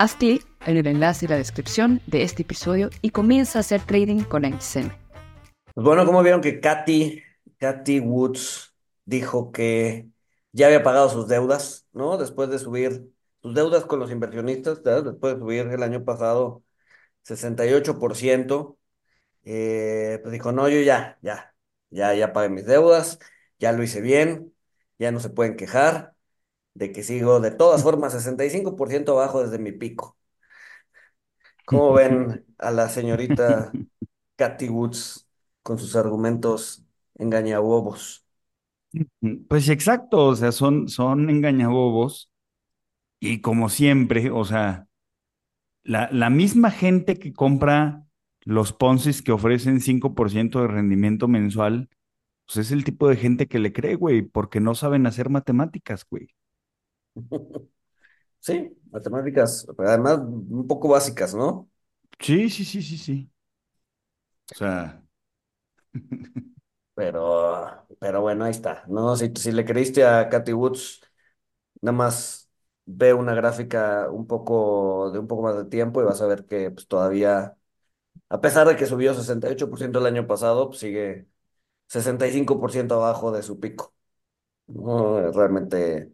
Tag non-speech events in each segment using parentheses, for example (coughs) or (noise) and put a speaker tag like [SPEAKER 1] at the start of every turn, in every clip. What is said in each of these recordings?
[SPEAKER 1] Haz clic en el enlace y la descripción de este episodio y comienza a hacer trading con XM.
[SPEAKER 2] Bueno, como vieron que Katy, Katy Woods dijo que ya había pagado sus deudas, ¿no? Después de subir sus deudas con los inversionistas, después de subir el año pasado 68%, eh, pues dijo, no, yo ya, ya, ya, ya pagué mis deudas, ya lo hice bien, ya no se pueden quejar de que sigo de todas formas 65% abajo desde mi pico. ¿Cómo ven (laughs) a la señorita Cathy Woods con sus argumentos engañabobos?
[SPEAKER 3] Pues exacto, o sea, son, son engañabobos y como siempre, o sea, la, la misma gente que compra los Poncis que ofrecen 5% de rendimiento mensual, pues es el tipo de gente que le cree, güey, porque no saben hacer matemáticas, güey. (laughs)
[SPEAKER 2] Sí, matemáticas, pero además un poco básicas, ¿no?
[SPEAKER 3] Sí, sí, sí, sí, sí. O sea, (laughs)
[SPEAKER 2] Pero, pero bueno, ahí está. No, si, si le creíste a Cathy Woods, nada más ve una gráfica un poco de un poco más de tiempo y vas a ver que pues, todavía, a pesar de que subió 68% el año pasado, pues, sigue 65% abajo de su pico. No, realmente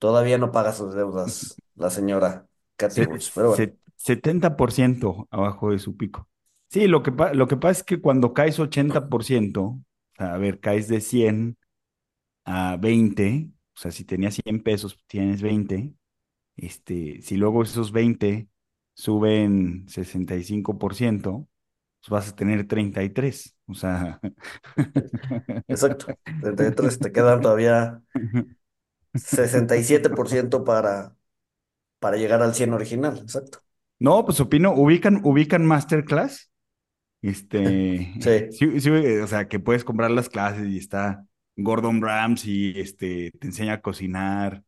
[SPEAKER 2] todavía no paga sus deudas la señora Cathy Woods, pero bueno.
[SPEAKER 3] se- 70% abajo de su pico. Sí, lo que, lo que pasa es que cuando caes 80%, o sea, a ver, caes de 100 a 20, o sea, si tenías 100 pesos, tienes 20, este, si luego esos 20 suben 65%, pues vas a tener 33, o sea,
[SPEAKER 2] Exacto. Entonces te quedan todavía (laughs) 67% para, para llegar al 100 original. Exacto.
[SPEAKER 3] No, pues opino, ubican, ubican Masterclass, este, (laughs)
[SPEAKER 2] Sí.
[SPEAKER 3] sí, sí, o sea, que puedes comprar las clases y está Gordon Ramsay, este, te enseña a cocinar,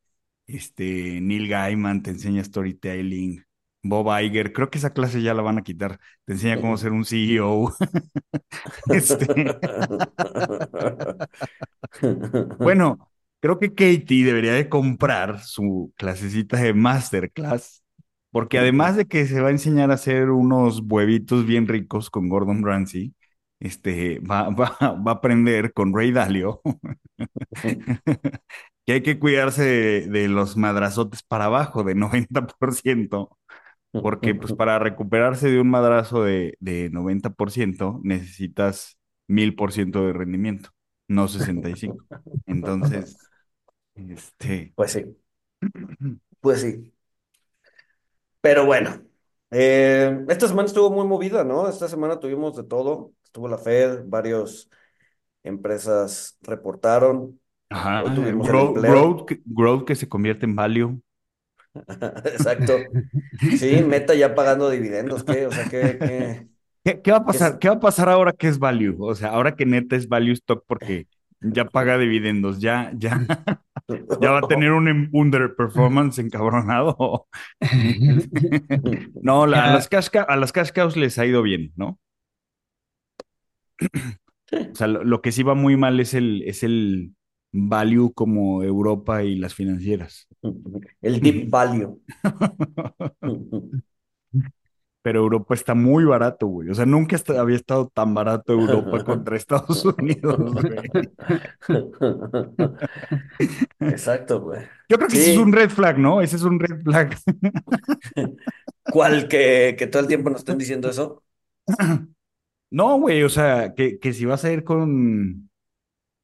[SPEAKER 3] este, Neil Gaiman te enseña storytelling, Bob Iger, creo que esa clase ya la van a quitar, te enseña cómo ser un CEO, (laughs) este, (laughs) bueno, creo que Katie debería de comprar su clasecita de Masterclass, porque además de que se va a enseñar a hacer unos huevitos bien ricos con Gordon Ramsay, este, va, (laughs) va, va a aprender con Ray Dalio (laughs) que hay que cuidarse de, de los madrazotes para abajo de 90%, porque pues para recuperarse de un madrazo de, de 90% necesitas 1000% de rendimiento, no 65. (laughs) Entonces, este,
[SPEAKER 2] Pues sí, (clears throat) pues sí. Pero bueno, eh, esta semana estuvo muy movida, ¿no? Esta semana tuvimos de todo. Estuvo la Fed, varias empresas reportaron.
[SPEAKER 3] ajá,
[SPEAKER 2] Hoy tuvimos
[SPEAKER 3] growth, growth, que- growth que se convierte en value. (laughs)
[SPEAKER 2] Exacto. Sí, Meta ya pagando dividendos, ¿qué? O sea, ¿qué, qué, (laughs)
[SPEAKER 3] ¿Qué, qué va a
[SPEAKER 2] qué
[SPEAKER 3] pasar?
[SPEAKER 2] es?
[SPEAKER 3] ¿Qué va a pasar ahora que es value? O sea, ahora que neta es value stock porque ya paga dividendos, ya, ya, (laughs) ya va a tener un em- underperformance encabronado. (laughs) No, la- a las cash, cow- a las cash cows les ha ido bien, ¿no? O sea, lo, lo que sí va muy mal es el, es el value como Europa y las financieras.
[SPEAKER 2] El deep value. (laughs)
[SPEAKER 3] Pero Europa está muy barato, güey. O sea, nunca est- había estado tan barato Europa (laughs) contra Estados Unidos, (laughs) güey.
[SPEAKER 2] Exacto, güey.
[SPEAKER 3] Yo creo que ese es un red flag, ¿no? Ese es un red flag. (laughs)
[SPEAKER 2] ¿cuál que, que todo el tiempo nos estén diciendo eso? (clears throat)
[SPEAKER 3] No, güey, o sea, que, que si vas a ir con,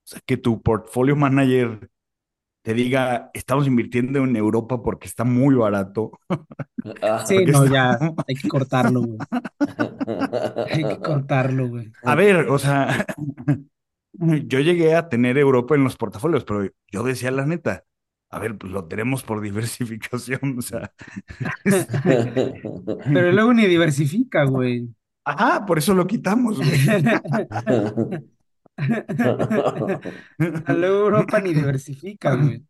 [SPEAKER 3] o sea, que tu portfolio manager te diga, estamos invirtiendo en Europa porque está muy barato.
[SPEAKER 2] Ah.
[SPEAKER 4] Sí, no,
[SPEAKER 3] está-
[SPEAKER 4] ya (laughs) hay que cortarlo, güey. Hay que cortarlo, güey.
[SPEAKER 3] A ver, o sea, (laughs) yo llegué a tener Europa en los portafolios, pero yo decía la neta, a ver, pues lo tenemos por (laughs) diversificación, o sea,
[SPEAKER 4] Pero luego ni diversifica, güey.
[SPEAKER 3] ajá, por eso lo quitamos, güey.
[SPEAKER 4] Luego Europa ni diversifica, güey.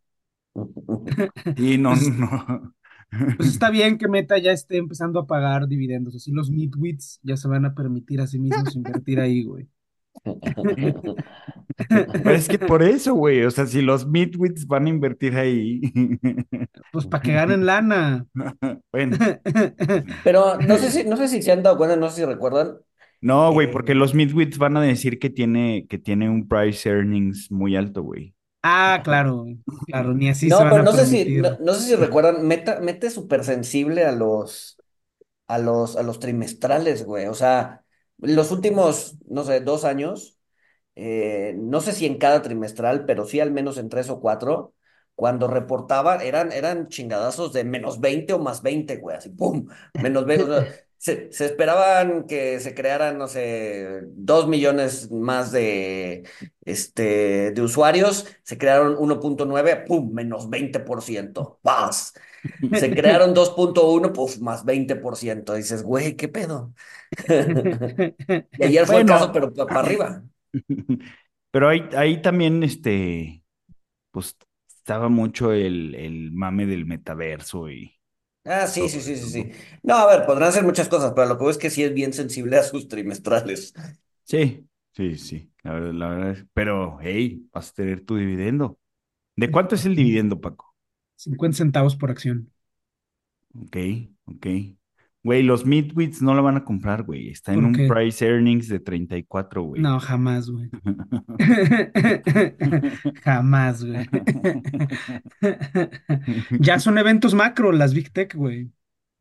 [SPEAKER 3] Y no, no.
[SPEAKER 4] Pues está bien que Meta ya esté empezando a pagar dividendos. Así los midwits ya se van a permitir a sí mismos invertir ahí, güey.
[SPEAKER 3] Pero es que por eso, güey, o sea, si los midwits van a invertir ahí,
[SPEAKER 4] Pues para que ganen lana. (laughs)
[SPEAKER 3] bueno,
[SPEAKER 2] Pero no sé si, no sé si se han dado cuenta, no sé si recuerdan.
[SPEAKER 3] No, güey,
[SPEAKER 2] Eh.
[SPEAKER 3] porque los midwits van a decir que tiene, que tiene un price earnings muy alto, güey.
[SPEAKER 4] Ah, claro, güey. Claro, ni así
[SPEAKER 2] No,
[SPEAKER 4] se van
[SPEAKER 2] pero
[SPEAKER 4] a
[SPEAKER 2] no sé si, no sé si recuerdan, Meta, Meta es súper sensible a los, a los, a los trimestrales, güey. O sea, los últimos, no sé, dos años, eh, no sé si en cada trimestral, pero sí al menos en tres o cuatro, cuando reportaban, eran, eran chingadazos de menos 20 o más 20, güey, así, ¡pum! Menos 20. o sea, (laughs) se, se esperaban que se crearan, no sé, dos millones más de, este, de usuarios, se crearon 1.9, ¡pum! Menos 20%, ¡paz! Se crearon (laughs) 2.1, pues más 20%. Dices, güey, ¿qué pedo? (laughs) Y ayer fue el
[SPEAKER 3] Bueno.
[SPEAKER 2] caso, pero para arriba. (laughs)
[SPEAKER 3] Pero ahí, ahí también, este, pues, estaba mucho el, el mame del metaverso y
[SPEAKER 2] Ah, sí, sí, sí, sí, sí.
[SPEAKER 3] ¿no? (laughs)
[SPEAKER 2] No, a ver, podrán hacer muchas cosas, pero lo que veo es que sí es bien sensible a sus trimestrales.
[SPEAKER 3] Sí, sí, sí, la verdad, la verdad es- pero, hey, vas a tener tu dividendo. ¿De cuánto es el dividendo, Paco?
[SPEAKER 4] 50 centavos por acción.
[SPEAKER 3] Ok, ok. Güey, los midwits no la van a comprar, güey. Está en
[SPEAKER 4] ¿Por
[SPEAKER 3] un
[SPEAKER 4] qué?
[SPEAKER 3] price earnings de 34, güey.
[SPEAKER 4] No, jamás, güey. (laughs) (laughs) Jamás, güey. (laughs) Ya son eventos macro, las Big Tech, güey. O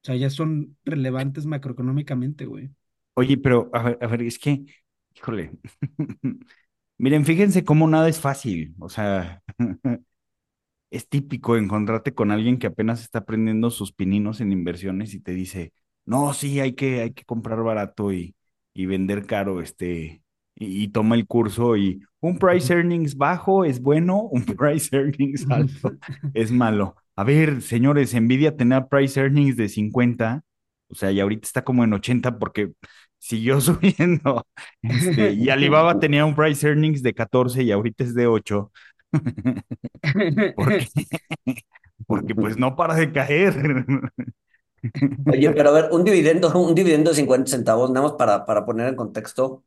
[SPEAKER 4] sea, ya son relevantes macroeconómicamente, güey.
[SPEAKER 3] Oye, pero, a ver, a ver, es que, híjole. Miren, fíjense cómo nada es fácil. O sea, es típico encontrarte con alguien que apenas está aprendiendo sus pininos en inversiones y te dice, no, sí, hay que, hay que comprar barato y, y vender caro, este, y, y toma el curso y un price (laughs) earnings bajo es bueno, un (laughs) price earnings alto (laughs) es malo. A ver, señores, Nvidia tenía price earnings de 50, o sea, y ahorita está como en 80 porque siguió subiendo. Este, y Alibaba tenía un price earnings de 14 y ahorita es de 8. Porque, porque pues no para de caer.
[SPEAKER 2] Oye, (laughs) pero a ver, un dividendo, un dividendo de 50 centavos, nada más para, para poner en contexto,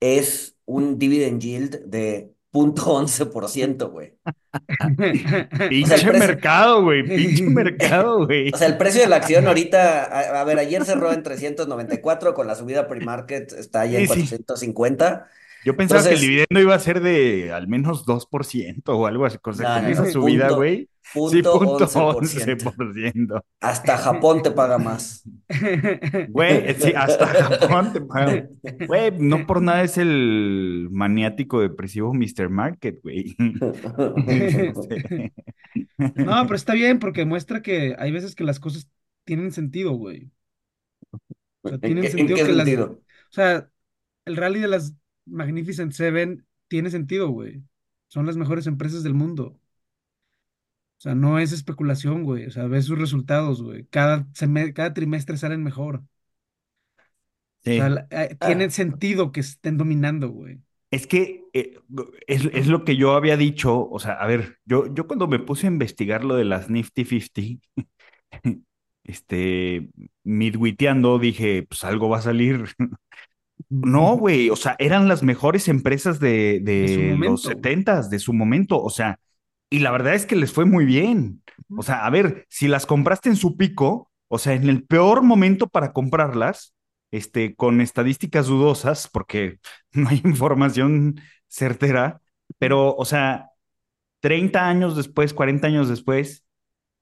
[SPEAKER 2] es un dividend yield de 0.11%, güey. (laughs)
[SPEAKER 3] Pinche mercado, güey. Pinche (laughs) mercado, güey.
[SPEAKER 2] O sea, el precio de la acción ahorita, a, a ver, ayer cerró en 394, con la subida pre-market está ya en
[SPEAKER 3] Sí, sí.
[SPEAKER 2] 450.
[SPEAKER 3] Yo pensaba que el dividendo iba a ser de al menos 2% o algo así.
[SPEAKER 2] No,
[SPEAKER 3] con
[SPEAKER 2] no,
[SPEAKER 3] esa
[SPEAKER 2] no,
[SPEAKER 3] subida,
[SPEAKER 2] punto-
[SPEAKER 3] güey. Sí,
[SPEAKER 2] Punto
[SPEAKER 3] punto
[SPEAKER 2] 11%.
[SPEAKER 3] 11%.
[SPEAKER 2] Hasta Japón te paga más.
[SPEAKER 3] Güey, sí, hasta Japón te pagan. Güey, no por nada es el maniático depresivo Mr. Market, güey. (laughs)
[SPEAKER 4] No, pero está bien porque muestra que hay veces que las cosas tienen sentido, güey. O sea,
[SPEAKER 2] ¿En
[SPEAKER 4] tienen
[SPEAKER 2] qué, en
[SPEAKER 4] sentido
[SPEAKER 2] qué
[SPEAKER 4] que las...
[SPEAKER 2] sentido?
[SPEAKER 4] O sea, el rally de las Magnificent Seven tiene sentido, güey. Son las mejores empresas del mundo. O sea, no es especulación, güey. O sea, ves sus resultados, güey. Cada, cada trimestre salen mejor. O
[SPEAKER 3] sí.
[SPEAKER 4] sea, eh, tiene sentido que estén dominando, güey.
[SPEAKER 3] Es que eh, es, es lo que yo había dicho, o sea, a ver, yo, yo cuando me puse a investigar lo de las Nifty 50, (laughs) este, midwiteando, dije, pues algo va a salir. (laughs) No, güey, o sea, eran las mejores empresas de,
[SPEAKER 4] De su
[SPEAKER 3] de
[SPEAKER 4] momento,
[SPEAKER 3] los
[SPEAKER 4] güey.
[SPEAKER 3] setentas, de su momento, o sea, y la verdad es que les fue muy bien. O sea, a ver, si las compraste en su pico, o sea, en el peor momento para comprarlas, este, con estadísticas dudosas, porque (laughs) no hay información certera, pero, o sea, 30 años después, 40 años después,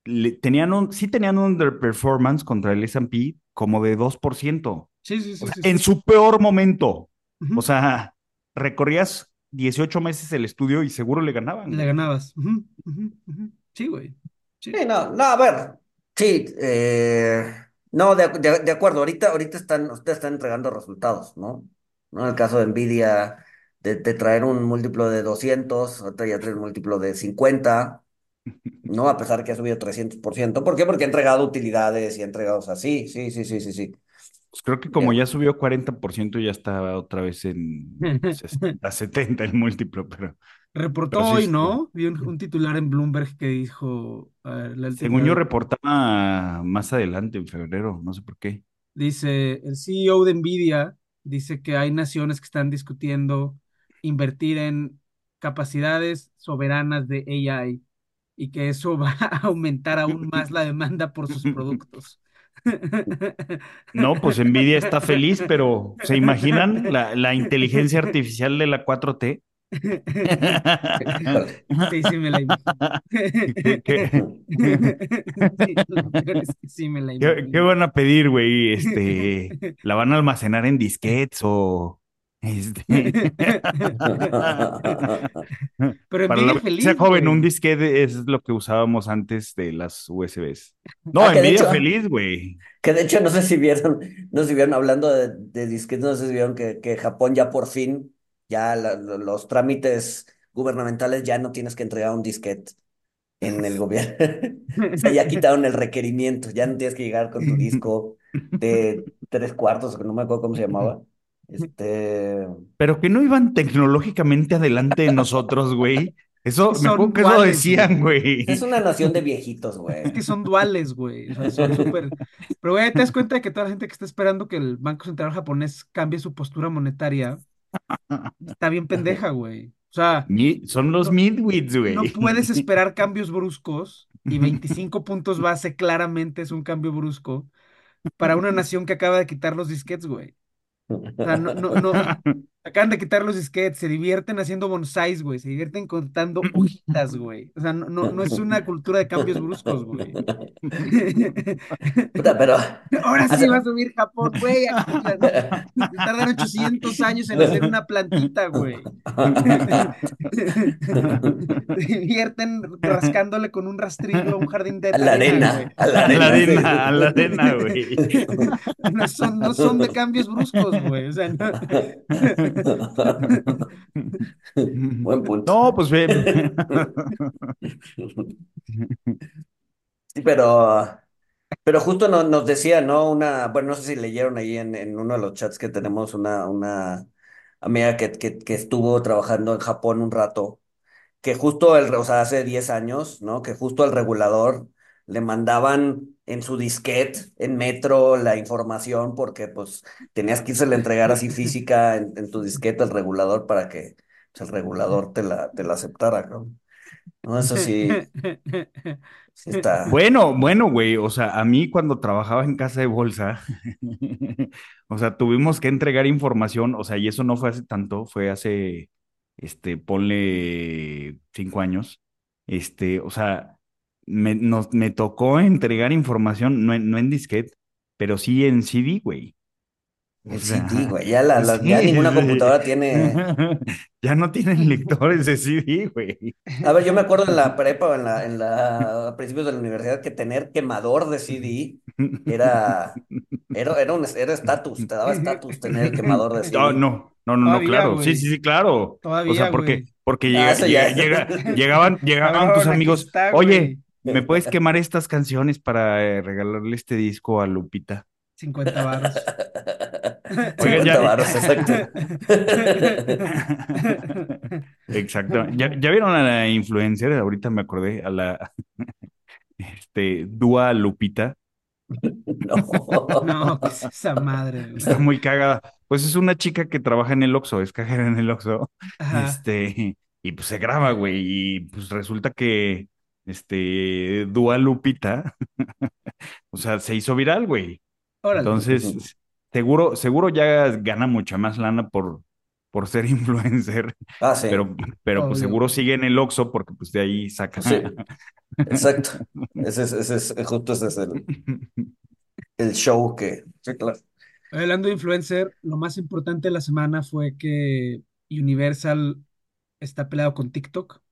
[SPEAKER 3] le- tenían un, sí tenían un underperformance contra el S&P como de 2%.
[SPEAKER 4] Sí, sí, sí,
[SPEAKER 3] O sea,
[SPEAKER 4] sí,
[SPEAKER 3] en su peor momento. O sea, recorrías 18 meses el estudio y seguro le ganaban.
[SPEAKER 4] Le ganabas. Sí, güey. Sí.
[SPEAKER 2] Sí, no, no, a ver, sí, eh, no, de, de- de acuerdo, ahorita, ahorita están, ustedes están entregando resultados, ¿no? ¿No? En el caso de Nvidia, de, de traer un múltiplo de 200, ahorita ya trae un múltiplo de 50, ¿no? A pesar que ha subido 300%, ¿por qué? Porque ha entregado utilidades y ha entregado, o sea, sí, sí, sí, sí, sí, sí.
[SPEAKER 3] Pues creo que como
[SPEAKER 2] Ya.
[SPEAKER 3] subió 40%, ya está otra vez en (laughs) 60, 70 el múltiplo, pero
[SPEAKER 4] Reportó
[SPEAKER 3] Pero sí
[SPEAKER 4] hoy. ¿no? Vi un, un titular en Bloomberg que dijo, a ver, la-
[SPEAKER 3] según yo reportaba más adelante, en febrero, no sé por qué.
[SPEAKER 4] dice, el CEO de Nvidia dice que hay naciones que están discutiendo invertir en capacidades soberanas de AI y que eso (laughs) va a aumentar aún más la demanda por sus (laughs) productos.
[SPEAKER 3] No, pues Nvidia está feliz, pero ¿se imaginan la, la inteligencia artificial de la 4T?
[SPEAKER 2] Híjole. (laughs)
[SPEAKER 4] Sí, sí me la imagino.
[SPEAKER 3] ¿Qué, qué-
[SPEAKER 4] Sí, me la
[SPEAKER 3] qué- qué van a pedir, güey? Este, ¿la van a almacenar en disquetes o este? (laughs)
[SPEAKER 4] Pero
[SPEAKER 3] Para la
[SPEAKER 4] feliz,
[SPEAKER 3] joven, un disquete es lo que usábamos antes de las USBs. No,
[SPEAKER 2] Ah, que de
[SPEAKER 3] Nvidia
[SPEAKER 2] hecho-
[SPEAKER 3] feliz, güey.
[SPEAKER 2] Que de hecho, no sé si vieron, no sé si vieron, hablando de, de disquetes, no sé si vieron que, que Japón ya por fin, ya la- los trámites gubernamentales ya no tienes que entregar un disquete en el gobierno. (laughs) O sea, ya quitaron el requerimiento, ya no tienes que llegar con tu disco de tres cuartos, que no me acuerdo cómo se llamaba. Este,
[SPEAKER 3] Pero que no iban tecnológicamente adelante de nosotros, güey. Eso, me acuerdo que eso decían, güey.
[SPEAKER 2] es una nación de viejitos, güey.
[SPEAKER 4] Es que son duales, güey. O sea, son súper. Pero, güey, te das cuenta de que toda la gente que está esperando que el Banco Central japonés cambie su postura monetaria está bien pendeja, güey. O sea,
[SPEAKER 3] Mi- Son los midwits, güey.
[SPEAKER 4] no puedes esperar cambios bruscos y 25 puntos base claramente es un cambio brusco para una nación que acaba de quitar los disquetes, güey. O sea, no, no, no. (laughs) Acaban de quitar los disquetes, se divierten haciendo bonsáis, güey, se divierten contando (laughs) hojitas, güey. O sea, no, no, no es una cultura de cambios bruscos, güey.
[SPEAKER 2] Puta, pero (laughs)
[SPEAKER 4] Ahora sí
[SPEAKER 2] Hace-
[SPEAKER 4] va a subir Japón, güey. Tardan 800 años en hacer una plantita, güey. (laughs) Se divierten rascándole con un rastrillo a un jardín de
[SPEAKER 2] a la
[SPEAKER 4] arena,
[SPEAKER 2] a la arena.
[SPEAKER 3] la
[SPEAKER 2] sí.
[SPEAKER 3] arena, a la arena, güey.
[SPEAKER 4] güey. No son, no son de cambios bruscos, güey. O sea, no.
[SPEAKER 2] Buen (laughs) punto.
[SPEAKER 3] No, pues ve.
[SPEAKER 2] Sí, pero, pero justo no- nos decía, ¿no? Una, bueno, no sé si leyeron ahí en, en uno de los chats que tenemos una, una amiga que, que, que estuvo trabajando en Japón un rato, que justo el, o sea, hace 10 años, ¿no? Que justo al regulador le mandaban en su disquete, en metro, la información, porque pues tenías que irse a entregar así física en, tu disquete al regulador para que pues, el regulador te la, te la aceptara, ¿no? No, eso sí.
[SPEAKER 3] Bueno, bueno, güey. O sea, a mí cuando trabajaba en casa de bolsa, (laughs) o sea, tuvimos que entregar información, o sea, y eso no fue hace tanto, fue hace, este, ponle cinco años. Este, o sea, me, nos, me tocó entregar información, no en, no en disquete, pero sí en CD, güey. O
[SPEAKER 2] El
[SPEAKER 3] sea,
[SPEAKER 2] CD, güey. Ya, (laughs) la, la- ya
[SPEAKER 3] sí,
[SPEAKER 2] ninguna
[SPEAKER 3] sí.
[SPEAKER 2] computadora tiene. (laughs)
[SPEAKER 3] Ya no tienen lectores de CD, güey.
[SPEAKER 2] A ver, yo me acuerdo en la (laughs) prepa o en la, en la, a principios de la universidad que tener quemador de CD era, era, era un era estatus, te daba estatus tener el quemador de CD.
[SPEAKER 3] No, no, no, no, no,
[SPEAKER 4] Todavía,
[SPEAKER 3] claro.
[SPEAKER 4] güey.
[SPEAKER 3] Sí, sí, sí, claro.
[SPEAKER 4] Todavía,
[SPEAKER 3] O sea, porque,
[SPEAKER 4] güey.
[SPEAKER 3] porque
[SPEAKER 2] Ah,
[SPEAKER 3] llega, llegaban, llegaban tus amigos,
[SPEAKER 4] está,
[SPEAKER 3] oye. ¿Me puedes quemar estas canciones para eh, regalarle este disco a Lupita?
[SPEAKER 4] 50 varos. (laughs)
[SPEAKER 3] Oigan,
[SPEAKER 2] 50
[SPEAKER 3] ya-
[SPEAKER 2] varos, exacto. (laughs)
[SPEAKER 3] Exacto. ¿Ya, ya vieron a la influencer? Ahorita me acordé, a la (laughs) este, Dua Lupita.
[SPEAKER 2] No.
[SPEAKER 4] No, ¿qué es esa madre, güey?
[SPEAKER 3] Está muy cagada. Pues es una chica que trabaja en el Oxxo, es cajera en el Oxxo.
[SPEAKER 4] Ajá.
[SPEAKER 3] Este, y pues se graba, güey, y pues resulta que este Dua Lupita, (laughs) o sea, se hizo viral, güey.
[SPEAKER 4] Órale.
[SPEAKER 3] Entonces, seguro, seguro ya gana mucha más lana por, por ser (laughs) influencer,
[SPEAKER 2] Ah, sí.
[SPEAKER 3] pero, pero pues seguro sigue en el Oxxo porque pues de ahí saca.
[SPEAKER 2] Sí. Exacto. (laughs) Ese es, ese es, justo ese es el, el show que. Sí, claro.
[SPEAKER 4] Hablando de influencer, lo más importante de la semana fue que Universal está peleado con TikTok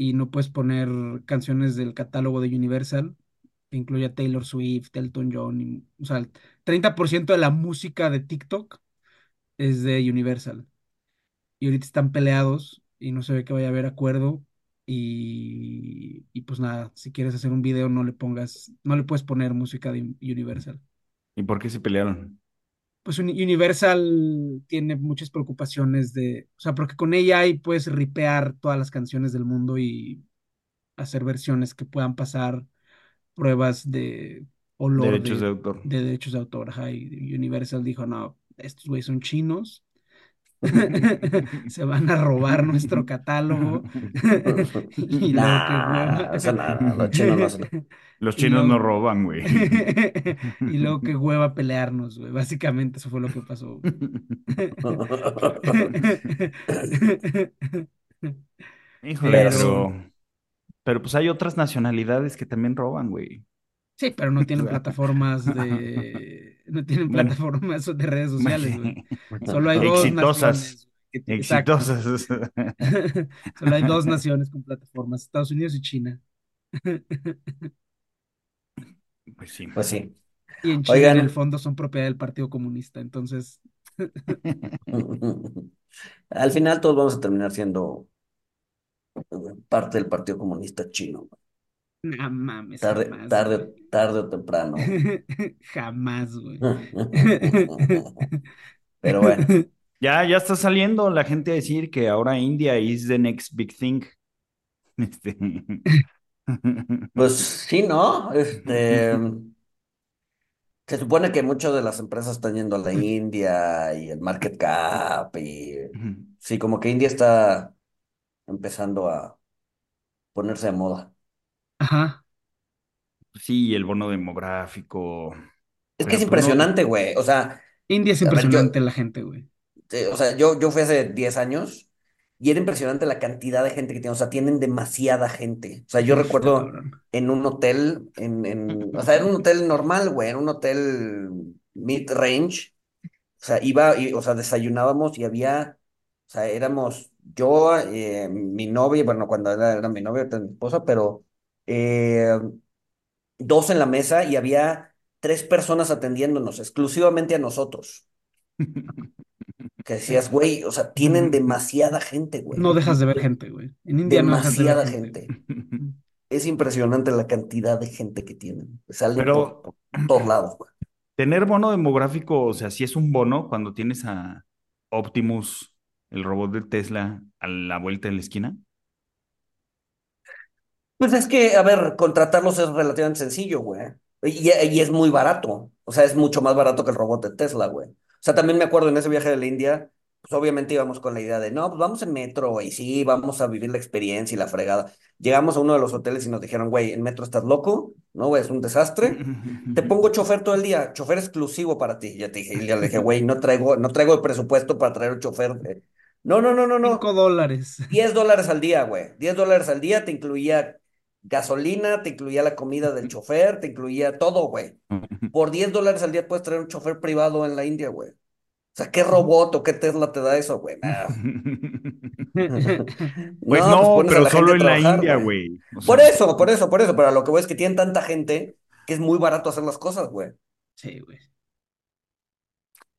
[SPEAKER 4] y no puedes poner canciones del catálogo de Universal, que incluye a Taylor Swift, Elton John, o sea, el 30% de la música de TikTok es de Universal. Y ahorita están peleados y no se ve que vaya a haber acuerdo. Y, y pues nada, si quieres hacer un video no le pongas, no le puedes poner música de Universal.
[SPEAKER 3] ¿Y por qué se pelearon?
[SPEAKER 4] Pues Uni- Universal tiene muchas preocupaciones de, o sea, porque con AI puedes ripear todas las canciones del mundo y hacer versiones que puedan pasar pruebas de olor
[SPEAKER 3] Derechos de
[SPEAKER 4] de,
[SPEAKER 3] autor.
[SPEAKER 4] de derechos de autor. ajá, y Universal dijo, no, estos güeyes son chinos, (laughs) se van a robar nuestro catálogo (laughs) y que
[SPEAKER 2] los chinos no. (laughs)
[SPEAKER 3] Los roban, güey.
[SPEAKER 4] y luego que hueva pelearnos, güey. Básicamente eso fue lo que pasó.
[SPEAKER 3] Híjole,
[SPEAKER 2] Pero-
[SPEAKER 3] pero, pero pues hay otras nacionalidades que también roban, güey.
[SPEAKER 4] Sí, pero no tienen plataformas (laughs) de... No tienen
[SPEAKER 3] Bueno.
[SPEAKER 4] plataformas de redes sociales, güey. (laughs) Solo hay dos
[SPEAKER 3] Exitosas.
[SPEAKER 4] naciones.
[SPEAKER 3] Exitosas. (laughs)
[SPEAKER 4] Solo hay dos naciones con plataformas, Estados Unidos y China.
[SPEAKER 3] Pues sí.
[SPEAKER 2] Pues sí.
[SPEAKER 4] Y en China
[SPEAKER 2] Oigan.
[SPEAKER 4] en el fondo son propiedad del Partido Comunista, entonces
[SPEAKER 2] Al final todos vamos a terminar siendo parte del Partido Comunista Chino.
[SPEAKER 4] No mames,
[SPEAKER 2] Tarde,
[SPEAKER 4] jamás,
[SPEAKER 2] tarde,
[SPEAKER 4] güey.
[SPEAKER 2] tarde o temprano. (laughs)
[SPEAKER 4] Jamás, güey. (laughs)
[SPEAKER 2] Pero bueno, (laughs)
[SPEAKER 3] Ya, ya está saliendo la gente a decir que ahora India is the next big thing. Este...
[SPEAKER 2] pues sí, ¿no? Este, se supone que muchas de las empresas están yendo a la India y el market cap y sí, como que India está empezando a ponerse de moda.
[SPEAKER 4] Ajá.
[SPEAKER 3] Sí, el bono demográfico.
[SPEAKER 2] Es que
[SPEAKER 3] Pero
[SPEAKER 2] es
[SPEAKER 3] pues no-
[SPEAKER 2] impresionante, güey. O sea,
[SPEAKER 4] India es
[SPEAKER 2] A ver, yo-
[SPEAKER 4] impresionante la gente, güey.
[SPEAKER 2] eh, o sea, yo, yo fui hace 10 años y era impresionante la cantidad de gente que tienen. O sea, tienen demasiada gente. O sea, yo
[SPEAKER 4] Uf,
[SPEAKER 2] recuerdo
[SPEAKER 4] cabrón.
[SPEAKER 2] en un hotel, en, en, o sea, era un hotel normal, güey, era un hotel mid-range. O sea, iba, y, o sea, desayunábamos y había, o sea, éramos yo, eh, mi novia, bueno, cuando era, era mi novia, ahorita es mi esposa, pero eh, dos en la mesa y había tres personas atendiéndonos, exclusivamente a nosotros. (laughs) Que decías, güey, o sea, tienen demasiada gente, güey.
[SPEAKER 4] No dejas de ver gente, güey. En India no dejas de ver
[SPEAKER 2] Demasiada
[SPEAKER 4] gente.
[SPEAKER 2] gente. (laughs) Es impresionante la cantidad de gente que tienen. Salen
[SPEAKER 3] Pero-
[SPEAKER 2] por, por todos lados, güey.
[SPEAKER 3] Tener bono demográfico, o sea, sí es un bono cuando tienes a Optimus, el robot de Tesla, a la vuelta de la esquina.
[SPEAKER 2] Pues es que, a ver, contratarlos es relativamente sencillo, güey. Y, y es muy barato. O sea, es mucho más barato que el robot de Tesla, güey. O sea, también me acuerdo en ese viaje de la India, pues obviamente íbamos con la idea de, no, pues vamos en metro, y sí, vamos a vivir la experiencia y la fregada. Llegamos a uno de los hoteles y nos dijeron, güey, en metro estás loco, ¿no, güey? Es un desastre. Te pongo chofer todo el día, chofer exclusivo para ti. Ya te dije, y ya le dije, güey, no traigo, no traigo el presupuesto para traer un chofer. eh. No, no, no, no, no.
[SPEAKER 4] Cinco dólares.
[SPEAKER 2] 10 dólares al día, güey. 10 dólares al día te incluía gasolina, te incluía la comida del chofer, te incluía todo, güey. Por 10 dólares al día puedes traer un chofer privado en la India, güey. O sea, ¿qué robot o qué Tesla te da eso, güey? Nah. (laughs)
[SPEAKER 3] Pues
[SPEAKER 2] No,
[SPEAKER 3] no,
[SPEAKER 2] pones a
[SPEAKER 3] pero solo en la India,
[SPEAKER 2] güey. Por eso, por eso, por eso. Pero a lo que voy es que tienen tanta gente que es muy barato hacer las cosas, güey.
[SPEAKER 4] Sí, güey.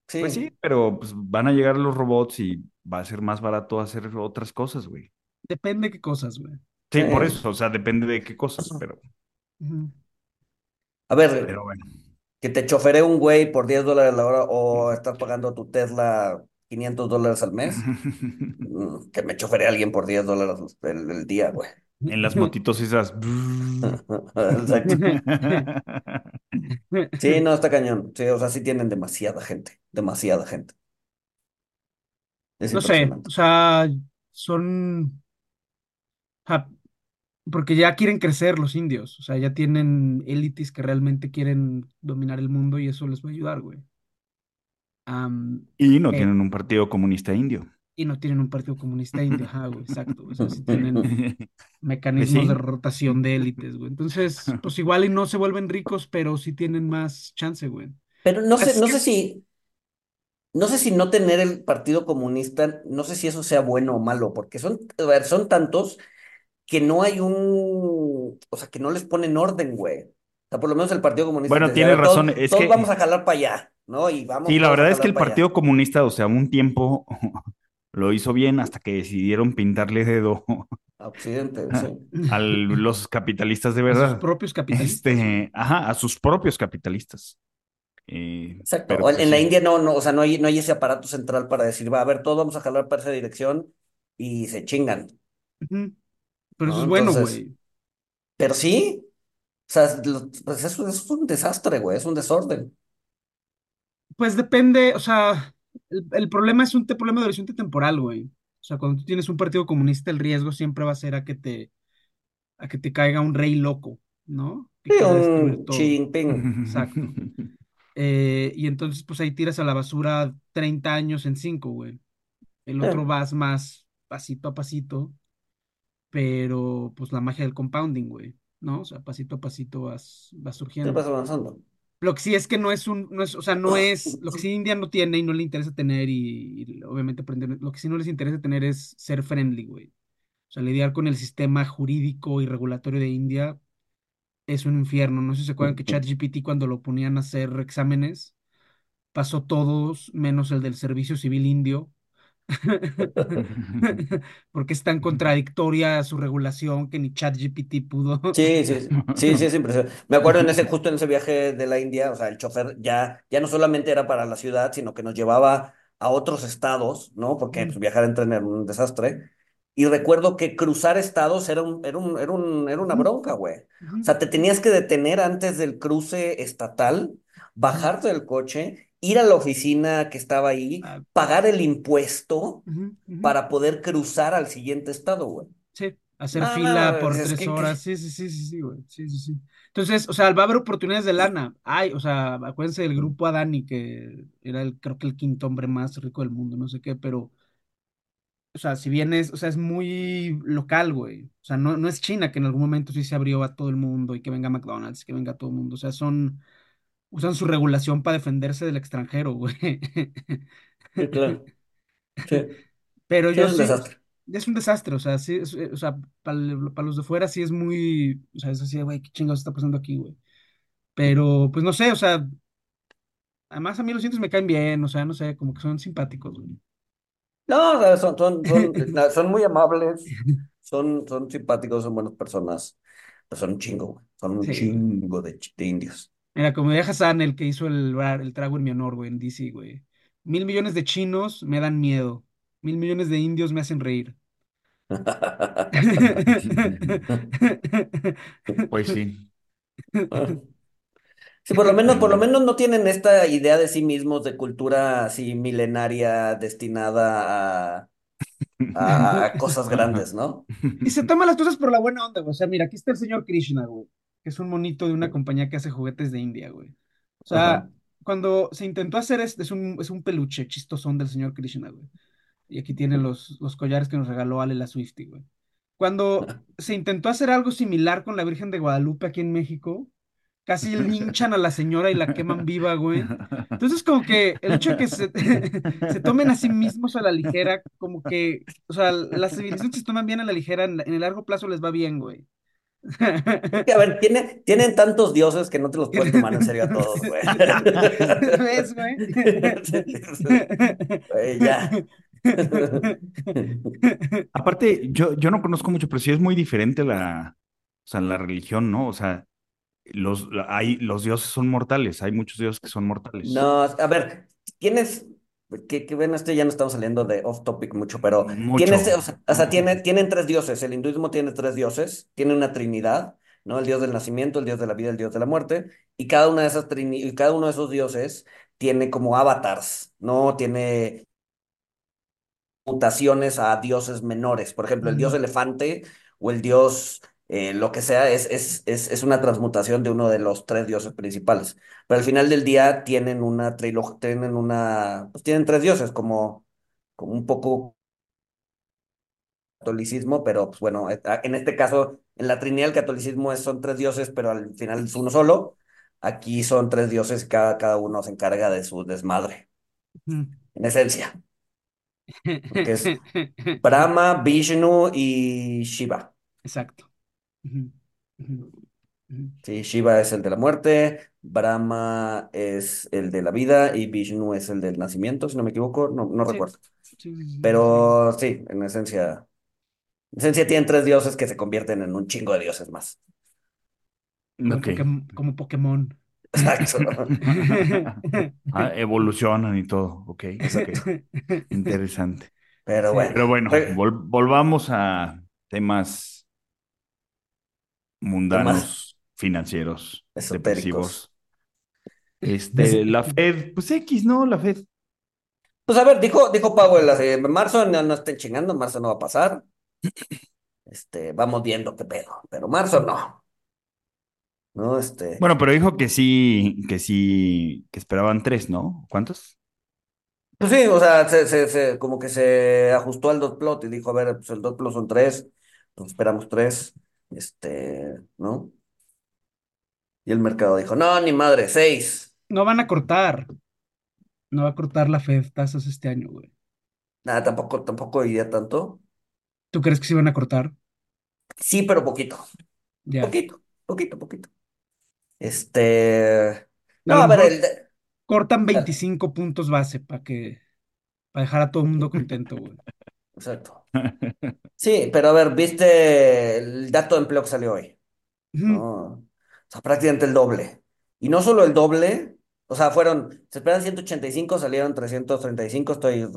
[SPEAKER 2] Sí.
[SPEAKER 3] Pues sí, pero pues, van a llegar los robots y va a ser más barato hacer otras cosas, güey.
[SPEAKER 4] Depende qué cosas, güey.
[SPEAKER 3] Sí,
[SPEAKER 2] Sí.
[SPEAKER 3] por eso, o sea, depende de qué cosas, pero.
[SPEAKER 2] A ver,
[SPEAKER 3] pero bueno.
[SPEAKER 2] que te choferé un güey por 10 dólares la hora o estás pagando tu Tesla 500 dólares al mes. (laughs) Que me choferé a alguien por 10 dólares el, el día, güey.
[SPEAKER 3] En las motitos esas.
[SPEAKER 2] Exacto. (laughs) Sí, no, está cañón. Sí, o sea, sí tienen demasiada gente. Demasiada gente. Es
[SPEAKER 4] No sé, o sea, son... Porque ya quieren crecer los indios, o sea, ya tienen élites que realmente quieren dominar el mundo y eso les va a ayudar, güey. Am,
[SPEAKER 3] Y no
[SPEAKER 4] Eh.
[SPEAKER 3] tienen un partido comunista indio.
[SPEAKER 4] y no tienen un partido comunista indio, ajá, güey, exacto. O sea, sí tienen (laughs) mecanismos
[SPEAKER 3] sí.
[SPEAKER 4] de rotación de élites, güey. Entonces, pues igual y no se vuelven ricos, pero sí tienen más chance, güey.
[SPEAKER 2] Pero no sé, no
[SPEAKER 4] que-
[SPEAKER 2] sé si. no sé si no tener el Partido Comunista, no sé si eso sea bueno o malo, porque son, a ver, son tantos que no hay un, o sea, que no les ponen orden, güey. O sea, por lo menos el Partido Comunista
[SPEAKER 3] Bueno,
[SPEAKER 2] todos,
[SPEAKER 3] razón, es
[SPEAKER 2] todos vamos a jalar para allá, ¿no? Y vamos
[SPEAKER 3] sí, la verdad es que el
[SPEAKER 2] allá.
[SPEAKER 3] Partido Comunista, o sea, un tiempo (laughs) lo hizo bien hasta que decidieron pintarle dedo (laughs)
[SPEAKER 2] A Occidente, sí.
[SPEAKER 3] a los capitalistas de
[SPEAKER 4] A sus
[SPEAKER 3] verdad.
[SPEAKER 4] propios capitalistas.
[SPEAKER 3] Este, ajá, a sus propios capitalistas. Eh,
[SPEAKER 2] Exacto.
[SPEAKER 3] pero
[SPEAKER 2] O en,
[SPEAKER 3] pues
[SPEAKER 2] en la
[SPEAKER 3] sí.
[SPEAKER 2] India no, no, o sea, no hay, no hay ese aparato central para decir, va, a ver, todos vamos a jalar para esa dirección y se chingan,
[SPEAKER 4] Ujú. Pero eso
[SPEAKER 2] ¿no?
[SPEAKER 4] es bueno,
[SPEAKER 2] Entonces,
[SPEAKER 4] güey.
[SPEAKER 2] pero sí, o sea, lo- pues eso, eso es un desastre, güey, es un desorden.
[SPEAKER 4] Pues depende, o sea, el, el problema es un te- problema de horizonte temporal, güey. O sea, cuando tú tienes un partido comunista, el riesgo siempre va a ser a que te, a que te caiga un rey loco, ¿no? Que
[SPEAKER 2] Sí,
[SPEAKER 4] quiera destruir
[SPEAKER 2] un Xi
[SPEAKER 4] todo.
[SPEAKER 2] Jinping.
[SPEAKER 4] Exacto. (laughs) Eh, y entonces, pues ahí tiras a la basura 30 años en 5, güey. El otro vas más pasito a pasito, pero pues la magia del compounding, güey, ¿no? O sea, pasito a pasito vas, vas
[SPEAKER 2] ¿qué
[SPEAKER 4] surgiendo.
[SPEAKER 2] pasa avanzando?
[SPEAKER 4] Lo que sí es que no es un, no es, o sea, no es, lo que sí India no tiene y no le interesa tener y, y obviamente aprender, lo que sí no les interesa tener es ser friendly, güey. O sea, lidiar con el sistema jurídico y regulatorio de India es un infierno. No sé si se acuerdan que ChatGPT cuando lo ponían a hacer exámenes, pasó todos menos el del servicio civil indio. (laughs) Porque es tan contradictoria su regulación que ni ChatGPT pudo.
[SPEAKER 2] Sí, sí, sí, sí, es (laughs) impresionante. Me acuerdo en ese, justo en ese viaje de la India, o sea, el chofer ya, ya no solamente era para la ciudad, sino que nos llevaba a otros estados, ¿no? Porque pues, viajar en tren era un desastre. Y recuerdo que cruzar estados era un, era un, era un, era una bronca, güey. O sea, te tenías que detener antes del cruce estatal, bajarte del coche, ir a la oficina que estaba ahí,
[SPEAKER 4] Ah,
[SPEAKER 2] pagar el impuesto para poder cruzar al siguiente estado, güey.
[SPEAKER 4] Sí, hacer
[SPEAKER 2] No,
[SPEAKER 4] fila
[SPEAKER 2] no,
[SPEAKER 4] por
[SPEAKER 2] es
[SPEAKER 4] tres
[SPEAKER 2] que,
[SPEAKER 4] horas.
[SPEAKER 2] que-
[SPEAKER 4] Sí, sí, sí, sí, sí, güey. Sí, sí, sí. Entonces, o sea, va a haber oportunidades de lana. Ay, o sea, acuérdense del grupo Adani, que era el, creo que el quinto hombre más rico del mundo, no sé qué, pero, o sea, si bien es, o sea, es muy local, güey. O sea, no, no es China, que en algún momento sí se abrió a todo el mundo y que venga McDonald's, que venga todo el mundo. O sea, son, usan su regulación para defenderse del extranjero, güey.
[SPEAKER 2] Sí, claro. Sí,
[SPEAKER 4] Pero
[SPEAKER 2] sí,
[SPEAKER 4] yo
[SPEAKER 2] es un
[SPEAKER 4] sí,
[SPEAKER 2] desastre.
[SPEAKER 4] es un desastre, o sea, sí, es- eh, o sea, para los de fuera sí es muy, o sea, es así, de, güey, qué chingados está pasando aquí, güey. Pero, pues no sé, o sea, además a mí los indios me caen bien, o sea, no sé, como que son simpáticos, güey.
[SPEAKER 2] No, o sea, son, son, son, (laughs) son muy amables, son, son simpáticos, son buenas personas, pero son un chingo, güey. Son un
[SPEAKER 4] Sí, güey.
[SPEAKER 2] chingo de, ch- de indios.
[SPEAKER 4] Mira, como diría Hassan, el que hizo el, bar- el trago en mi honor, güey, en DC, güey. Mil millones de chinos me dan miedo. Mil millones de indios me hacen reír.
[SPEAKER 3] Pues sí.
[SPEAKER 2] Sí, por lo menos, por lo menos no tienen esta idea de sí mismos de cultura así milenaria destinada a, a, a cosas grandes, ¿no?
[SPEAKER 4] Y se toma las cosas por la buena onda, güey. O sea, mira, aquí está el señor Krishna, güey, que es un monito de una compañía que hace juguetes de India, güey. O
[SPEAKER 2] Ajá.
[SPEAKER 4] sea, cuando se intentó hacer este, es un, es un peluche chistosón del señor Krishna, güey. Y aquí tiene los, los collares que nos regaló Ale la Swiftie, güey. Cuando se intentó hacer algo similar con la Virgen de Guadalupe aquí en México, casi (laughs) linchan a la señora y la queman viva, güey. (laughs) Entonces, como que el hecho de que se, (laughs) se tomen a sí mismos a la ligera, como que, o sea, las civilizaciones se toman bien a la ligera, en, en el largo plazo les va bien, güey. (laughs)
[SPEAKER 2] A ver, tiene, tienen tantos dioses que no te los puedes tomar en serio a todos, (laughs) güey.
[SPEAKER 4] ¿Ves, güey? (laughs)
[SPEAKER 2] Güey, ya.
[SPEAKER 3] Aparte, yo, yo no conozco mucho, pero sí es muy diferente la, o sea, la religión, ¿no? O sea, los, hay, los dioses son mortales, hay muchos dioses que son mortales.
[SPEAKER 2] No, a ver, tienes, que, que bueno, este ya no estamos saliendo de off topic mucho, pero
[SPEAKER 3] Mucho.
[SPEAKER 2] tienes, o sea, o sea, tiene, tienen tres dioses, el hinduismo tiene tres dioses, tiene una trinidad, ¿no? El dios del nacimiento, el dios de la vida, el dios de la muerte, y cada una de esas trini- y cada uno de esos dioses tiene como avatars, ¿no? Tiene mutaciones a dioses menores, por ejemplo, el dios elefante o el dios... eh, lo que sea, es, es, es, es una transmutación de uno de los tres dioses principales. Pero al final del día tienen una trilogía, tienen una, pues tienen tres dioses, como, como un poco catolicismo, pero pues bueno, eh, a- en este caso, en la Trinidad el catolicismo es, son tres dioses, pero al final es uno solo. Aquí son tres dioses, cada, cada uno se encarga de su desmadre. En esencia, porque es (laughs) Brahma, Vishnu y Shiva.
[SPEAKER 4] Exacto. Ujú, ujú, ujú.
[SPEAKER 2] Sí, Shiva es el de la muerte, Brahma es el de la vida y Vishnu es el del nacimiento, si no me equivoco, no, no
[SPEAKER 4] Sí,
[SPEAKER 2] recuerdo.
[SPEAKER 4] sí, sí, sí, sí.
[SPEAKER 2] Pero sí, en esencia, en esencia tienen tres dioses que se convierten en un chingo de dioses más.
[SPEAKER 4] Como,
[SPEAKER 3] Ok.
[SPEAKER 4] Pokémon, como Pokémon.
[SPEAKER 2] Exacto. (laughs)
[SPEAKER 3] Ah, evolucionan y todo. Ok, ok. Interesante.
[SPEAKER 2] Pero
[SPEAKER 4] Sí.
[SPEAKER 2] bueno.
[SPEAKER 3] Pero bueno,
[SPEAKER 2] Re-
[SPEAKER 3] vol- volvamos a temas mundanos, financieros, depresivos. Este, la Fed, pues X, ¿no? La Fed.
[SPEAKER 2] Pues a ver, dijo, dijo Powell, en marzo no, no estén chingando, marzo no va a pasar. Este, vamos viendo qué pedo, pero marzo no. No, este.
[SPEAKER 3] Bueno, pero dijo que sí, que sí, que esperaban tres, ¿no? ¿Cuántos?
[SPEAKER 2] Pues sí, o sea, se, se, se- como que se ajustó al dot plot y dijo, a ver, pues el dot plot son tres, pues esperamos tres, este, ¿no? Y el mercado dijo, no, ni madre, seis.
[SPEAKER 4] No van a cortar. No va a cortar la Fed tasas este año, güey.
[SPEAKER 2] Nada, tampoco, tampoco iría tanto.
[SPEAKER 4] ¿Tú crees que sí van a cortar?
[SPEAKER 2] Sí, pero poquito,
[SPEAKER 4] Ya.
[SPEAKER 2] poquito, poquito, poquito. Este, no,
[SPEAKER 4] A
[SPEAKER 2] ver, el,
[SPEAKER 4] cortan 25 puntos base para que, para dejar a todo el mundo contento, güey.
[SPEAKER 2] exacto. (laughs) Sí, pero a ver, ¿viste el dato de empleo que salió hoy?
[SPEAKER 4] Ujú.
[SPEAKER 2] ¿no? O sea, prácticamente el doble. Y no solo el doble, o sea, fueron, se esperan 185, salieron 335, estoy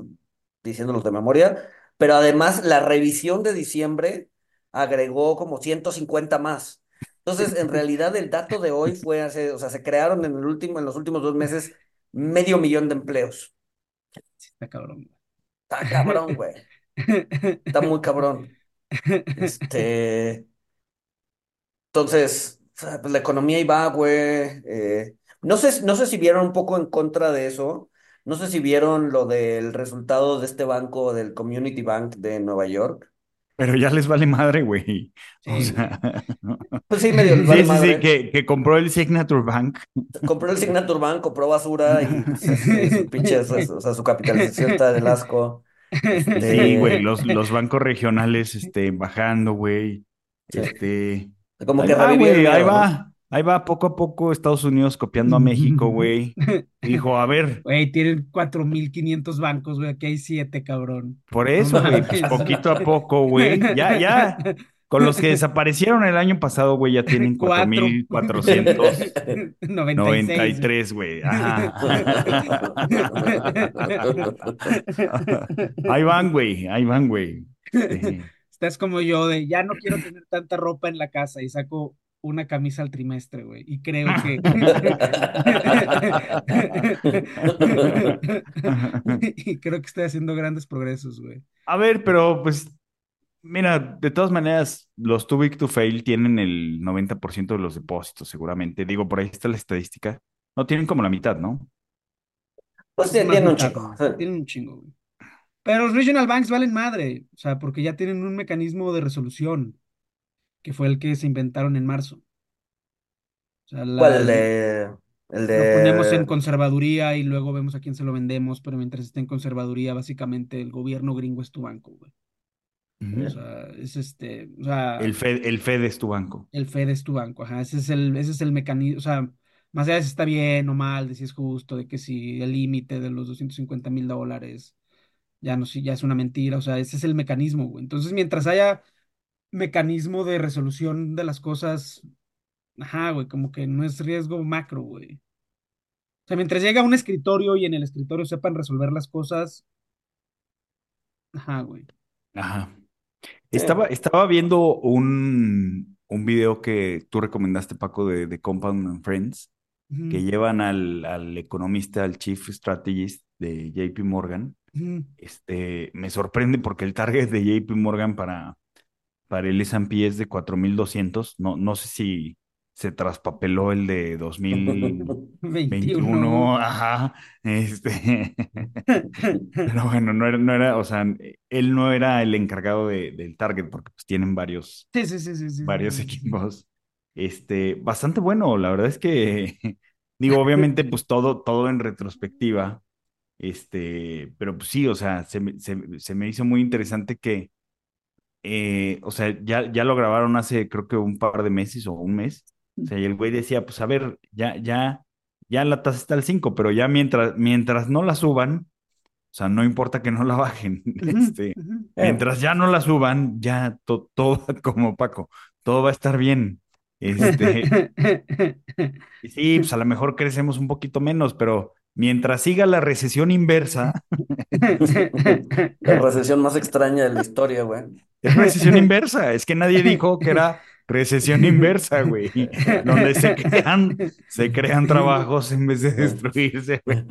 [SPEAKER 2] diciéndolos de memoria, pero además la revisión de diciembre agregó como 150 más. Entonces, en (laughs) realidad el dato de hoy fue, hace- o sea, se crearon en el último, en los últimos dos meses medio millón de empleos.
[SPEAKER 4] Está cabrón,
[SPEAKER 2] Está cabrón, güey. Está muy cabrón. Este, entonces, pues la economía va, güey. Eh, no sé, no sé si vieron un poco en contra de eso. No sé si vieron lo del resultado de este banco, del Community Bank de Nueva York.
[SPEAKER 3] Pero ya les vale madre, güey. O
[SPEAKER 4] Sí,
[SPEAKER 3] sea,
[SPEAKER 2] Pues sí, medio les vale
[SPEAKER 3] sí, sí, sí,
[SPEAKER 2] madre.
[SPEAKER 3] que, que compró el Signature Bank.
[SPEAKER 2] Compró el Signature Bank, compró basura y pues, este, su pinche, o sea, su capitalización está del asco.
[SPEAKER 3] Sí, güey,
[SPEAKER 2] Este,
[SPEAKER 3] los, los bancos regionales, este, bajando, güey.
[SPEAKER 2] sí.
[SPEAKER 3] Este,
[SPEAKER 2] Como
[SPEAKER 3] ahí
[SPEAKER 2] que
[SPEAKER 3] va, güey, ahí va, ahí va, poco a poco Estados Unidos copiando a México, güey. (laughs) Dijo, a ver,
[SPEAKER 4] Güey, tienen 4.500 bancos, güey. Aquí hay 7, cabrón.
[SPEAKER 3] por eso, güey, pues poquito a poco, güey. (laughs) Ya, ya, con los que desaparecieron el año pasado, güey, ya tienen (laughs)
[SPEAKER 4] Cuatro.
[SPEAKER 3] 4.493,
[SPEAKER 4] 96.
[SPEAKER 3] güey. Ahí van, güey, ahí van, güey. Sí.
[SPEAKER 4] Estás como yo de ya no quiero tener tanta ropa en la casa y saco una camisa al trimestre, güey. Y creo que. (laughs) (laughs) y creo que estoy haciendo grandes progresos, güey.
[SPEAKER 3] A ver, pero pues, mira, de todas maneras, los too big to fail tienen el 90% de los depósitos, seguramente. Digo, por ahí está la estadística. No, tienen como la mitad, ¿no?
[SPEAKER 2] Pues
[SPEAKER 4] Es
[SPEAKER 2] tiene,
[SPEAKER 4] más
[SPEAKER 2] tiene un
[SPEAKER 4] güey. Tienen un chingo, güey. Pero los regional banks valen madre, o sea, porque ya tienen un mecanismo de resolución, que fue el que se inventaron en marzo. O sea, la-
[SPEAKER 2] ¿Cuál? El de. El
[SPEAKER 4] lo ponemos en conservaduría y luego vemos a quién se lo vendemos, pero mientras esté en conservaduría, básicamente el gobierno gringo es tu banco, güey. O sea, es este, o sea,
[SPEAKER 3] El Fed, el Fed es tu banco.
[SPEAKER 4] el Fed es tu banco, ajá, ese es el, ese es el mecanismo, o sea, más allá de si está bien o mal, de si es justo, de que si el límite de los 250 mil dólares ya no, si ya es una mentira, o sea, ese es el mecanismo, güey. Entonces, mientras haya mecanismo de resolución de las cosas, ajá, güey, como que no es riesgo macro, güey. O sea, mientras llega a un escritorio y en el escritorio sepan resolver las cosas, ajá, güey.
[SPEAKER 3] Ajá. Estaba, estaba viendo un, un video que tú recomendaste, Paco, de, de Compound and Friends, que llevan al, al economista, al Chief Strategist de JP Morgan. Este, me sorprende porque el target de JP Morgan para, para el S&P es de 4.200. No, no sé si se traspapeló el de 2021.
[SPEAKER 4] 21. (laughs)
[SPEAKER 3] Ajá. Este, (laughs) pero bueno, no era, no era, o sea, él no era el encargado de- del target porque pues tienen varios,
[SPEAKER 4] Sí, sí, sí, sí,
[SPEAKER 3] varios equipos. Este, bastante bueno, la verdad es que, (laughs) digo, obviamente, pues todo, todo en retrospectiva. Este, pero pues sí, o sea, se me, se, se me hizo muy interesante que, eh, o sea, ya, ya lo grabaron hace creo que un par de meses o un mes. O sea, y el güey decía, pues a ver, ya, ya, ya la tasa está al 5, pero ya mientras, mientras no la suban, o sea, no importa que no la bajen, (laughs) este, mientras ya no la suban, ya to- todo va (laughs) como Paco, todo va a estar bien. Este, (laughs) y sí, pues a lo mejor crecemos un poquito menos, pero mientras siga la recesión inversa,
[SPEAKER 2] La recesión más extraña de la historia, güey.
[SPEAKER 3] es recesión inversa, es que nadie dijo que era recesión inversa, güey, donde se crean, se crean trabajos en vez de destruirse, güey.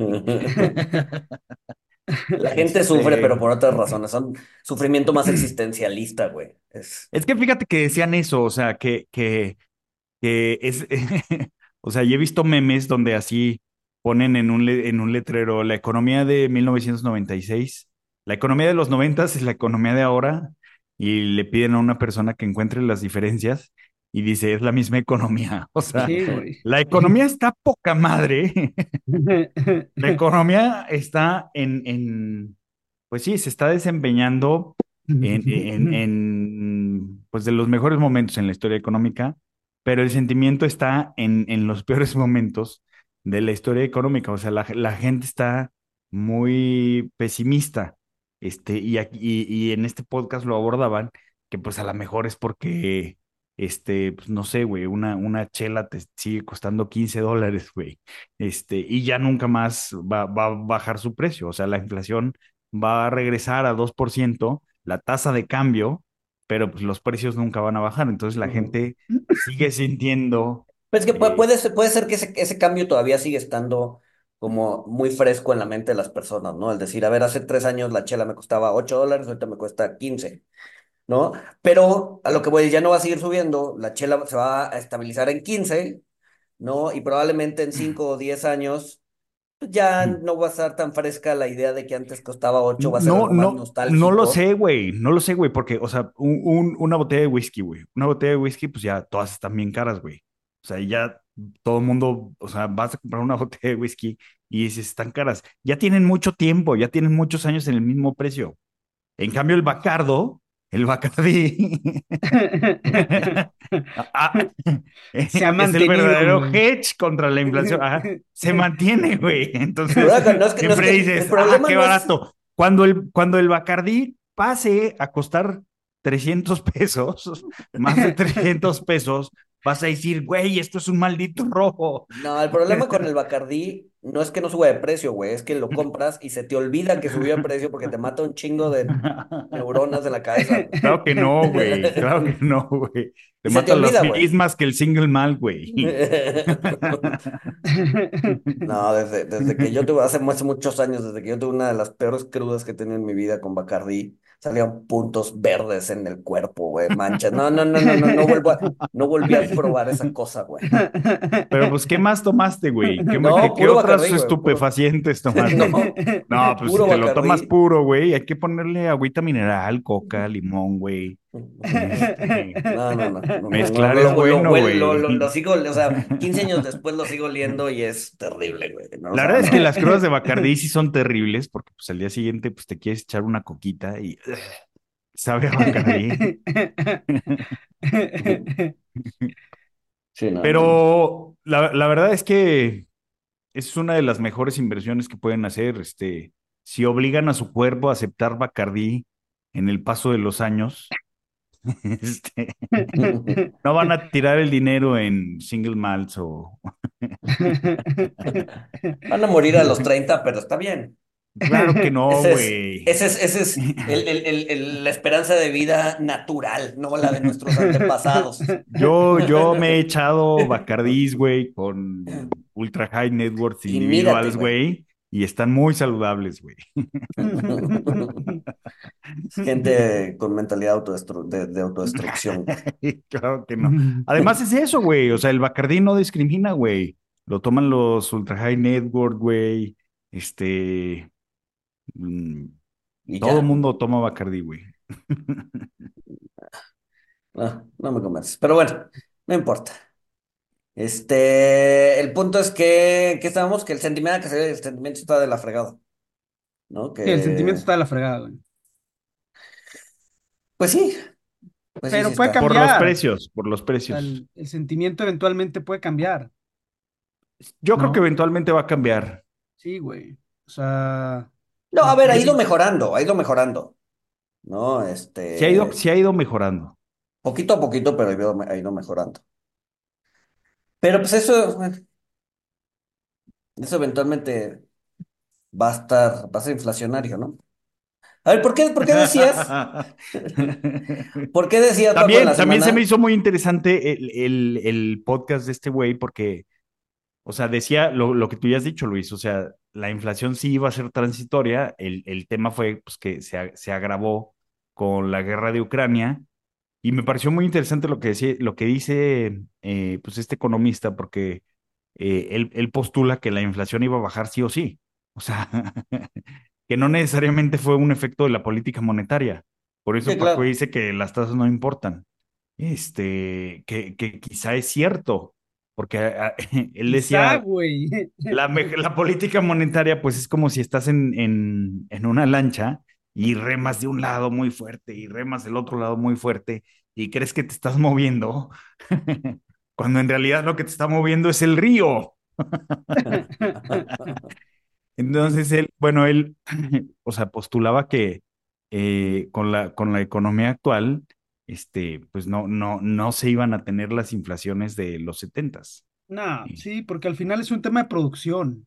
[SPEAKER 2] La gente
[SPEAKER 3] Este,
[SPEAKER 2] sufre, pero por otras razones. Son sufrimiento más existencialista, güey. Es...
[SPEAKER 3] Es que fíjate que decían eso, o sea, que, que, que es, (laughs) o sea, yo he visto memes donde así ponen en un, en un letrero la economía de 1996, la economía de los 90 es la economía de ahora, y le piden a una persona que encuentre las diferencias y dice, es la misma economía. (laughs) O sea,
[SPEAKER 4] Sí,
[SPEAKER 3] la economía está poca madre. (laughs) La economía está en, en, pues sí, se está desempeñando en, en, en, pues de los mejores momentos en la historia económica, pero el sentimiento está en, en los peores (laughs) momentos de la historia económica. O sea, la, la gente está muy pesimista. Este, y, aquí- y, y en este podcast lo abordaban, que pues a lo mejor es porque, este, pues no sé, güey, una, una chela te sigue costando 15 dólares, güey. Este, y ya nunca más va, va a bajar su precio. O sea, la inflación va a regresar a 2%, la tasa de cambio, pero pues los precios nunca van a bajar. Entonces la gente sigue sintiendo,
[SPEAKER 2] Pues es que puede,
[SPEAKER 3] eh,
[SPEAKER 2] puede ser, puede ser que ese, ese cambio todavía sigue estando como muy fresco en la mente de las personas, ¿no? El decir, a ver, hace tres años la chela me costaba 8 dólares, ahorita me cuesta 15, ¿no? Pero a lo que voy, ya no va a seguir subiendo, la chela se va a estabilizar en 15, ¿no? Y probablemente en 5 o 10 años pues ya no va a estar tan fresca la idea de que antes costaba 8, va a ser
[SPEAKER 3] No,
[SPEAKER 2] algo más
[SPEAKER 3] no, no lo
[SPEAKER 2] nostálgico.
[SPEAKER 3] sé, güey, no lo sé, güey, porque, o sea, un- un- una botella de whisky, güey, una botella de whisky, pues ya todas están bien caras, güey. O sea, ya todo el mundo, o sea, vas a comprar una (laughs) botella de whisky y dices, están caras. Ya tienen mucho tiempo, ya tienen muchos años en el mismo precio. En cambio, el Bacardo, el Bacardí, (laughs) ah,
[SPEAKER 4] Se ha
[SPEAKER 3] es el verdadero
[SPEAKER 4] güey.
[SPEAKER 3] hedge contra la inflación. Ajá, se mantiene, güey. Entonces,
[SPEAKER 2] acá, no es que, no es
[SPEAKER 3] siempre
[SPEAKER 2] que-
[SPEAKER 3] dices, ah, qué
[SPEAKER 2] no es-
[SPEAKER 3] barato. Cuando el, cuando el Bacardí pase a costar 300 pesos, (laughs) más de 300 pesos, vas a decir, güey, esto es un maldito robo.
[SPEAKER 2] No, el problema con el (laughs) Bacardí no es que no suba de precio, güey, es que lo compras y se te olvida que subió de precio porque te mata un chingo de neuronas de la cabeza.
[SPEAKER 3] Claro que no, güey. (laughs) Claro que no, güey. Te
[SPEAKER 2] se te
[SPEAKER 3] matan las
[SPEAKER 2] olvida, güey.
[SPEAKER 3] mismas que el single mal, güey. (laughs)
[SPEAKER 2] No, desde, desde que yo tuve, hace, hace muchos años, desde que yo tuve una de las peores crudas que he tenido en mi vida con Bacardí, salían puntos verdes en el cuerpo, güey, manchas. No, no, no, no, no, no vuelvo a, no volví a probar esa cosa, güey.
[SPEAKER 3] Pero pues, ¿qué más tomaste, güey? ¿Qué,
[SPEAKER 2] No,
[SPEAKER 3] qué- qué
[SPEAKER 2] puro
[SPEAKER 3] otras estupefacientes (laughs) tomaste?
[SPEAKER 2] No,
[SPEAKER 3] No, pues si te lo tomas puro, güey, hay que ponerle agüita mineral, coca, limón, güey.
[SPEAKER 2] No, no, no,
[SPEAKER 3] Mezclar es bueno, güey.
[SPEAKER 2] Lo, sigo, o sea, 15 años después lo sigo oliendo y es terrible, güey.
[SPEAKER 3] La verdad es que las crudas de Bacardí sí son (laughs) terribles porque pues al día siguiente pues te quieres echar una coquita y sabe a Bacardí.
[SPEAKER 2] Sí.
[SPEAKER 3] Pero la, la verdad es que es una de las mejores inversiones que pueden hacer. Este, si obligan a su cuerpo a aceptar Bacardí en el paso de los años, (laughs) este, no van a tirar el dinero en single malts o... (laughs)
[SPEAKER 2] Van a morir a los (laughs) 30, pero está bien.
[SPEAKER 3] Claro que no,
[SPEAKER 2] Ese es,
[SPEAKER 3] güey.
[SPEAKER 2] ese es, ese es el- el- el- el- la esperanza de vida natural, no la de nuestros antepasados.
[SPEAKER 3] Yo, yo me he echado Bacardís, güey, con Ultra High Networks
[SPEAKER 2] Y
[SPEAKER 3] individuales,
[SPEAKER 2] güey.
[SPEAKER 3] Y están muy saludables, güey. (laughs)
[SPEAKER 2] Gente con mentalidad autodestru- de, de autodestrucción. (laughs)
[SPEAKER 3] Claro que no. Además es eso, güey. O sea, el Bacardí no discrimina, güey. Lo toman los Ultra High Network, güey. Este. mm,
[SPEAKER 2] Y
[SPEAKER 3] todo el mundo toma Bacardí, güey.
[SPEAKER 2] No, (laughs) no me convences. Pero bueno, no importa. Este, el punto es que, que estábamos, que el sentimiento, que se- el sentimiento está de la fregada. ¿no?
[SPEAKER 4] Sí, el sentimiento
[SPEAKER 2] Que,
[SPEAKER 4] está de la fregada, güey.
[SPEAKER 2] pues sí, pues sí, sí
[SPEAKER 4] Pero puede
[SPEAKER 2] está.
[SPEAKER 3] Por los
[SPEAKER 4] cambiar.
[SPEAKER 3] precios, por los
[SPEAKER 4] O sea,
[SPEAKER 3] precios.
[SPEAKER 4] el, el sentimiento eventualmente puede cambiar,
[SPEAKER 3] Yo creo que
[SPEAKER 4] ¿no?
[SPEAKER 3] eventualmente va a cambiar.
[SPEAKER 4] Sí, güey. O sea,
[SPEAKER 2] No, a ver, ha ido mejorando, ha ido mejorando, ¿no?
[SPEAKER 3] Sí ha ido,
[SPEAKER 2] Este,
[SPEAKER 3] sí ha ido mejorando.
[SPEAKER 2] poquito a poquito, pero ha ido, ha ido mejorando. Pero pues eso, eso eventualmente va a estar, va a ser inflacionario, ¿no? A ver, ¿por qué, por qué decías, (laughs) por qué decías, Paco, en
[SPEAKER 3] También,
[SPEAKER 2] la
[SPEAKER 3] también se me hizo muy interesante el, el, el podcast de este güey porque, o sea, decía lo, lo que tú ya has dicho, Luis, o sea, la inflación sí iba a ser transitoria, el, el tema fue pues, que se, a- se agravó con la guerra de Ucrania y me pareció muy interesante lo que, decía, lo que dice eh, pues este economista porque eh, él, él postula que la inflación iba a bajar sí o sí, o sea, (laughs) que no necesariamente fue un efecto de la política monetaria. Por
[SPEAKER 2] Sí,
[SPEAKER 3] eso Paco
[SPEAKER 2] claro.
[SPEAKER 3] dice que las tasas no importan. Este, que, que quizá es cierto, porque a- a- (laughs) él
[SPEAKER 4] quizá,
[SPEAKER 3] decía,
[SPEAKER 4] güey.
[SPEAKER 3] la, la política monetaria, pues es como si estás en, en, en una lancha y remas de un lado muy fuerte y remas del otro lado muy fuerte y crees que te estás moviendo, (laughs) cuando en realidad lo que te está moviendo es el río. (laughs) Entonces él, bueno, él, (clears throat) o sea, postulaba que eh, con la, con la economía actual, este, pues no, no, no se iban a tener las inflaciones de los setentas.
[SPEAKER 4] No, sí, porque al final es un tema de producción.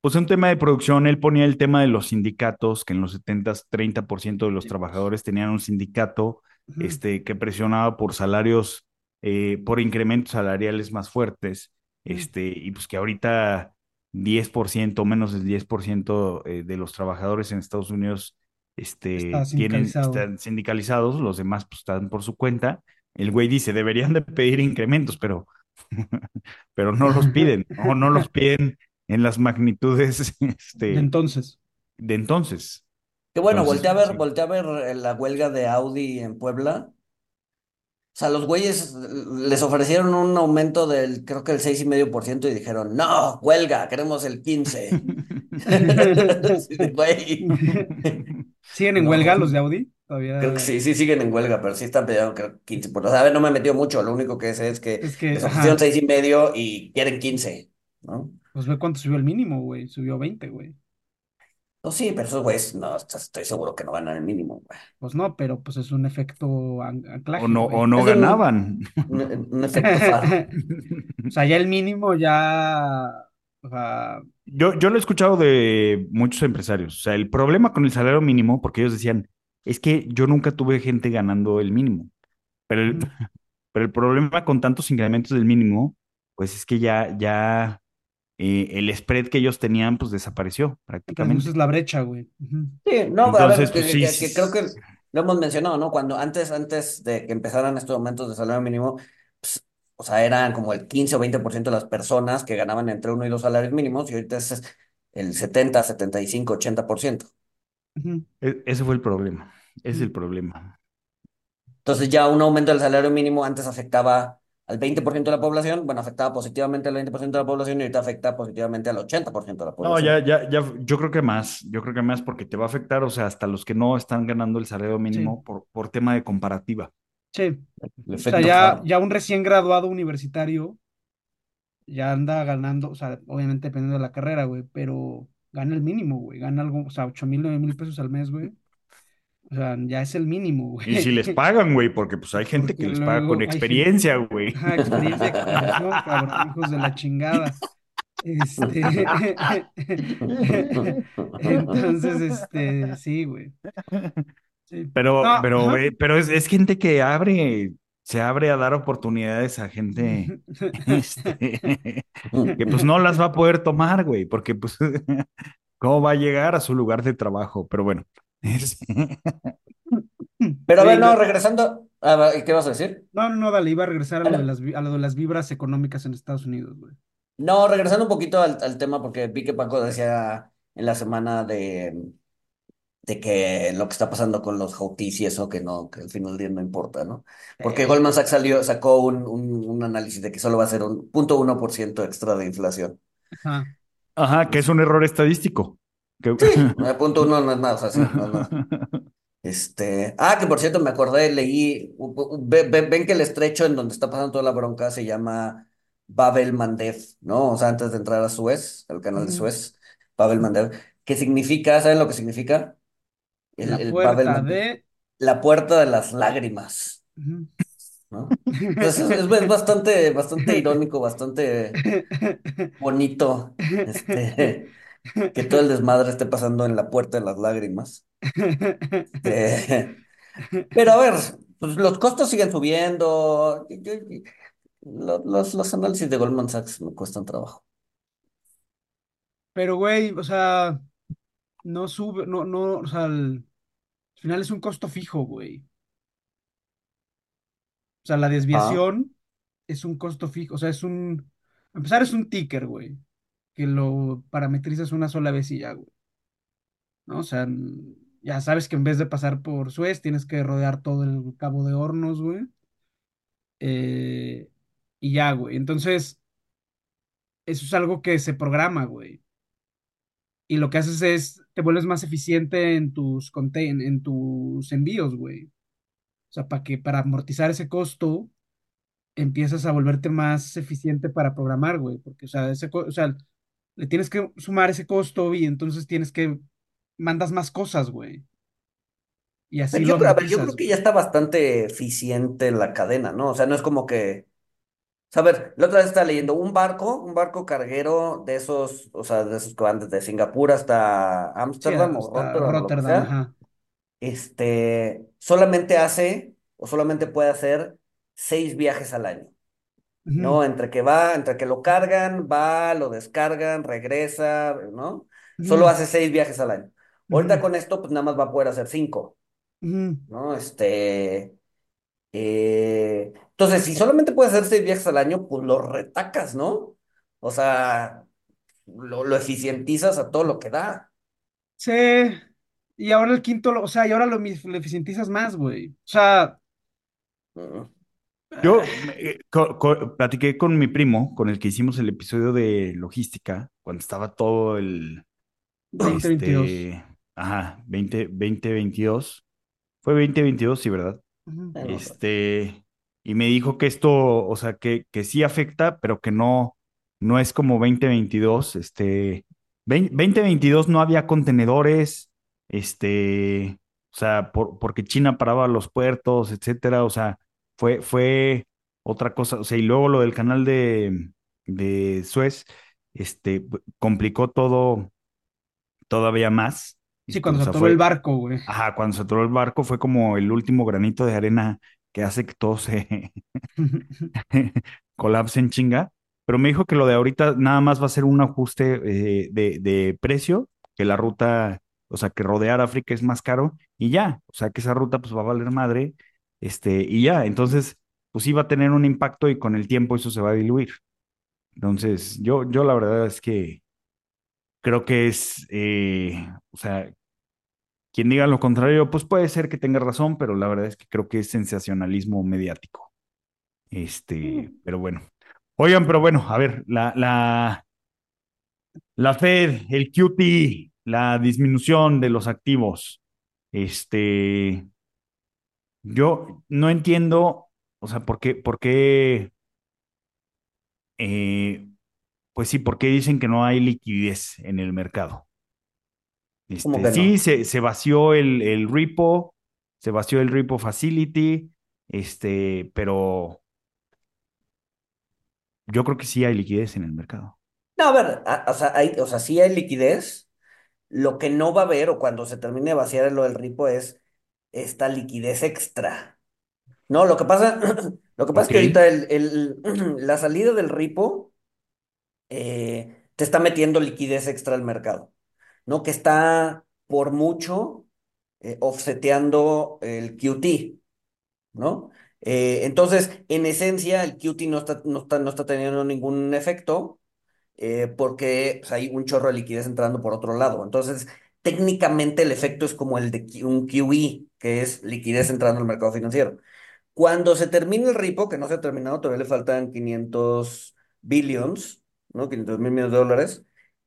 [SPEAKER 3] Pues un tema de producción, él ponía el tema de los sindicatos, que en los setentas 30% de los trabajadores tenían un sindicato este, que presionaba por salarios, eh, por incrementos salariales más fuertes,
[SPEAKER 4] Ujú.
[SPEAKER 3] este, y pues que ahorita 10%, menos del 10% eh, de los trabajadores en Estados Unidos este, tienen, están sindicalizados, los demás pues están por su cuenta. El güey dice, deberían de pedir incrementos, pero, (laughs) pero no los (laughs) piden, o no los piden en las magnitudes (laughs)
[SPEAKER 4] De
[SPEAKER 3] este,
[SPEAKER 4] entonces.
[SPEAKER 3] de entonces.
[SPEAKER 2] Que bueno,
[SPEAKER 3] Entonces,
[SPEAKER 2] volteé a ver,
[SPEAKER 3] sí.
[SPEAKER 2] volteé a ver eh, la huelga de Audi en Puebla. O sea, los güeyes les ofrecieron un aumento del, creo que el seis y medio por ciento y dijeron, no, huelga, queremos el 15. (laughs) Sí, (laughs)
[SPEAKER 4] ¿Siguen en huelga los de Audi?
[SPEAKER 2] Creo que
[SPEAKER 4] Todavía.
[SPEAKER 2] sí, sí siguen en huelga, pero sí están pidiendo creo, 15 por... O sea, a ver, no me metió mucho, lo único que sé es que
[SPEAKER 4] Es que,
[SPEAKER 2] les ofrecieron
[SPEAKER 4] ajá,
[SPEAKER 2] seis y medio y quieren 15, ¿no?
[SPEAKER 4] Pues ve cuánto subió el mínimo, güey. Subió 20, güey.
[SPEAKER 2] No, sí, pero esos güeyes, no, estoy seguro que no ganan el mínimo, güey.
[SPEAKER 4] Pues no, pero pues es un efecto an-
[SPEAKER 3] O no, o no
[SPEAKER 2] Es un,
[SPEAKER 3] ganaban.
[SPEAKER 2] un, un (laughs) efecto faro.
[SPEAKER 4] O sea, ya el mínimo ya, o sea,
[SPEAKER 3] Yo, yo lo he escuchado de muchos empresarios. O sea, el problema con el salario mínimo, porque ellos decían, es que yo nunca tuve gente ganando el mínimo. Pero el,
[SPEAKER 4] ujú. (laughs)
[SPEAKER 3] pero el problema con tantos incrementos del mínimo, pues es que ya, ya eh, el spread que ellos tenían, pues desapareció prácticamente.
[SPEAKER 4] reduces la brecha, güey.
[SPEAKER 2] Sí, no, a ver,
[SPEAKER 3] Entonces,
[SPEAKER 2] que,
[SPEAKER 3] pues
[SPEAKER 2] que-
[SPEAKER 3] sí,
[SPEAKER 2] que- creo que lo hemos mencionado, ¿no? Cuando antes, antes de que empezaran estos aumentos de salario mínimo, pues, o sea, eran como el 15 o 20% de las personas que ganaban entre uno y dos salarios mínimos y ahorita es el 70, 75, 80%.
[SPEAKER 4] Ujú.
[SPEAKER 3] e- ese fue el problema. Ese es el problema.
[SPEAKER 2] Entonces ya un aumento del salario mínimo antes afectaba al 20% de la población, bueno, afectaba positivamente al 20% de la población y ahorita afecta positivamente al 80% de la
[SPEAKER 3] No,
[SPEAKER 2] población.
[SPEAKER 3] ya, ya, ya, yo creo que más, yo creo que más porque te va a afectar, o sea, hasta los que no están ganando el salario
[SPEAKER 4] Sí,
[SPEAKER 3] mínimo por, por tema de comparativa.
[SPEAKER 4] sí.
[SPEAKER 2] El
[SPEAKER 4] O sea, ya, ya un recién graduado universitario ya anda ganando, o sea, obviamente dependiendo de la carrera, güey, pero gana el mínimo, güey. Gana algo, o sea, 8 mil, 9 mil pesos al mes, güey. O sea, ya es el mínimo,
[SPEAKER 3] Y si les
[SPEAKER 4] güey. (laughs)
[SPEAKER 3] pagan, güey, porque pues hay gente
[SPEAKER 4] Porque
[SPEAKER 3] que les paga con
[SPEAKER 4] gente,
[SPEAKER 3] experiencia, güey.
[SPEAKER 4] ajá, experiencia cabrón, hijos de la chingada. Este, (laughs) entonces, este, sí, güey, sí.
[SPEAKER 3] Pero,
[SPEAKER 4] No,
[SPEAKER 3] pero,
[SPEAKER 4] ajá.
[SPEAKER 3] eh, pero es, es gente que abre, se abre a dar oportunidades a gente, (laughs) este, que pues no las va a poder tomar, güey, porque pues, ¿cómo va a llegar a su lugar de trabajo? Pero bueno, (laughs)
[SPEAKER 2] Pero a
[SPEAKER 4] Sí,
[SPEAKER 2] ver, no, regresando, a ver, ¿qué vas a decir?
[SPEAKER 4] no, no, no, dale, iba a regresar a
[SPEAKER 2] Ah,
[SPEAKER 4] lo de las, vi- a lo de las vibras económicas en Estados Unidos, güey.
[SPEAKER 2] No, regresando un poquito al, al tema, porque vi que Paco decía en la semana de, de que lo que está pasando con los Houthis y eso, que no, que al final del día no importa, ¿no? Porque
[SPEAKER 4] Eh,
[SPEAKER 2] Goldman Sachs salió, sacó un, un, un análisis de que solo va a ser un punto uno por ciento extra de inflación.
[SPEAKER 4] ajá,
[SPEAKER 3] ajá, que es un error estadístico. Que-
[SPEAKER 2] Sí, 9.1 no es nada, o sea, sí, no es nada. (laughs) Este, ah, que por cierto me acordé, leí, u- u- ve- ve- ven, que el estrecho en donde está pasando toda la bronca se llama Bab el Mandeb, ¿no? O sea, antes de entrar a Suez, al canal de. Suez, Bab el Mandeb, ¿qué significa? ¿Saben lo que significa? El,
[SPEAKER 4] La
[SPEAKER 2] el
[SPEAKER 4] puerta de...
[SPEAKER 2] la puerta de las lágrimas. ¿no? Entonces es, es- es bastante, bastante irónico, bastante (laughs) bonito, este, (laughs) que todo el desmadre esté pasando en la puerta de las lágrimas. (laughs) Pero a ver, pues los costos siguen subiendo. Yo- yo- lo- los, los análisis de Goldman Sachs me cuestan trabajo.
[SPEAKER 4] Pero, güey, o sea, no sube, no, no, o sea, al al final es un costo fijo, güey. O sea, la
[SPEAKER 2] Ah,
[SPEAKER 4] desviación es un costo fijo, o sea, es un, a empezar es un ticker, güey, que lo parametrizas una sola vez y ya, güey, ¿no? O sea, ya sabes que en vez de pasar por Suez, tienes que rodear todo el Cabo de Hornos, güey, eh, y ya, güey. Entonces, eso es algo que se programa, güey. Y lo que haces es, te vuelves más eficiente en tus, conte- en, tus envíos, güey. O sea, para que, para amortizar ese costo, empiezas a volverte más eficiente para programar, güey. Porque, o sea, ese, o sea, le tienes que sumar ese costo y entonces tienes que, mandas más cosas, güey. Y así
[SPEAKER 2] pero
[SPEAKER 4] lo
[SPEAKER 2] yo, creo- a ver, yo creo que ya está bastante eficiente la cadena, ¿no? O sea, no es como que. o sea, a ver, la otra vez estaba leyendo un barco, un barco carguero de esos, o sea, de esos que van desde Singapur hasta
[SPEAKER 4] Sí,
[SPEAKER 2] Ámsterdam o Rotterdam
[SPEAKER 4] ajá.
[SPEAKER 2] Este, solamente hace o solamente puede hacer seis viajes al año. ¿No? Entre que va, entre que lo cargan, va, lo descargan, regresa, ¿no? Solo hace seis viajes al año. Ahorita con esto, pues nada más va a poder hacer cinco. ¿no? Este, eh, entonces, si solamente puede hacer seis viajes al año, pues lo retacas, ¿no? O sea, lo, lo eficientizas a todo lo que da.
[SPEAKER 4] Sí. Y ahora el quinto, o sea, y ahora lo, eficientizas más, güey. O sea.
[SPEAKER 3] Yo (laughs) eh, co- co- platiqué con mi primo, con el que hicimos el episodio de logística, cuando estaba todo el,
[SPEAKER 4] 2022.
[SPEAKER 3] este, ajá, 20, 2022. Fue 2022, sí, ¿verdad? Este, y me dijo que esto, o sea, que, que sí afecta, pero que no, no es como 2022. Este, 20 2022 no había contenedores, este, o sea, por- porque China paraba los puertos, etcétera, o sea, fue, fue otra cosa, o sea, y luego lo del canal de, de Suez, este, complicó todo todavía más.
[SPEAKER 4] Sí, cuando
[SPEAKER 3] o
[SPEAKER 4] se atoró el barco, güey.
[SPEAKER 3] Ajá, cuando se atoró el barco fue como el último granito de arena que hace que todo se (laughs) (laughs) colapse en chinga. Pero me dijo que lo de ahorita nada más va a ser un ajuste eh, de, de precio, que la ruta, o sea, que rodear África es más caro y ya, o sea, que esa ruta pues va a valer madre, este, y ya, entonces, pues sí va a tener un impacto y con el tiempo eso se va a diluir. Entonces, yo, yo la verdad es que creo que es, eh, o sea, quien diga lo contrario, pues puede ser que tenga razón, pero la verdad es que creo que es sensacionalismo mediático. Este, pero bueno. Oigan, pero bueno, a ver, la, la, la Fed, el QT, la disminución de los activos. Este, yo no entiendo, o sea, por qué, por qué, eh, pues sí, por qué dicen que no hay liquidez en el mercado.
[SPEAKER 2] ¿Cómo
[SPEAKER 3] Este, sí, se, se vació el, el repo, se vació el repo facility, este, pero yo creo que sí hay liquidez en el mercado.
[SPEAKER 2] No, a ver, a- o sea, hay, o sea, sí hay liquidez. Lo que no va a haber o cuando se termine de vaciar lo del ripo es esta liquidez extra. No, lo que pasa, (clears throat) lo que pasa es que ahorita el, el- (clears throat) la salida del ripo eh, te está metiendo liquidez extra al mercado, ¿no? Que está por mucho eh, offseteando el QT, ¿no? Eh, entonces, en esencia, el QT no está, no está, no está teniendo ningún efecto eh, porque pues, hay un chorro de liquidez entrando por otro lado. Entonces, técnicamente el efecto es como el de un QE, que es liquidez entrando al mercado financiero. Cuando se termine el repo, que no se ha terminado, todavía le faltan 500 billions, ¿no? 500 mil millones de dólares.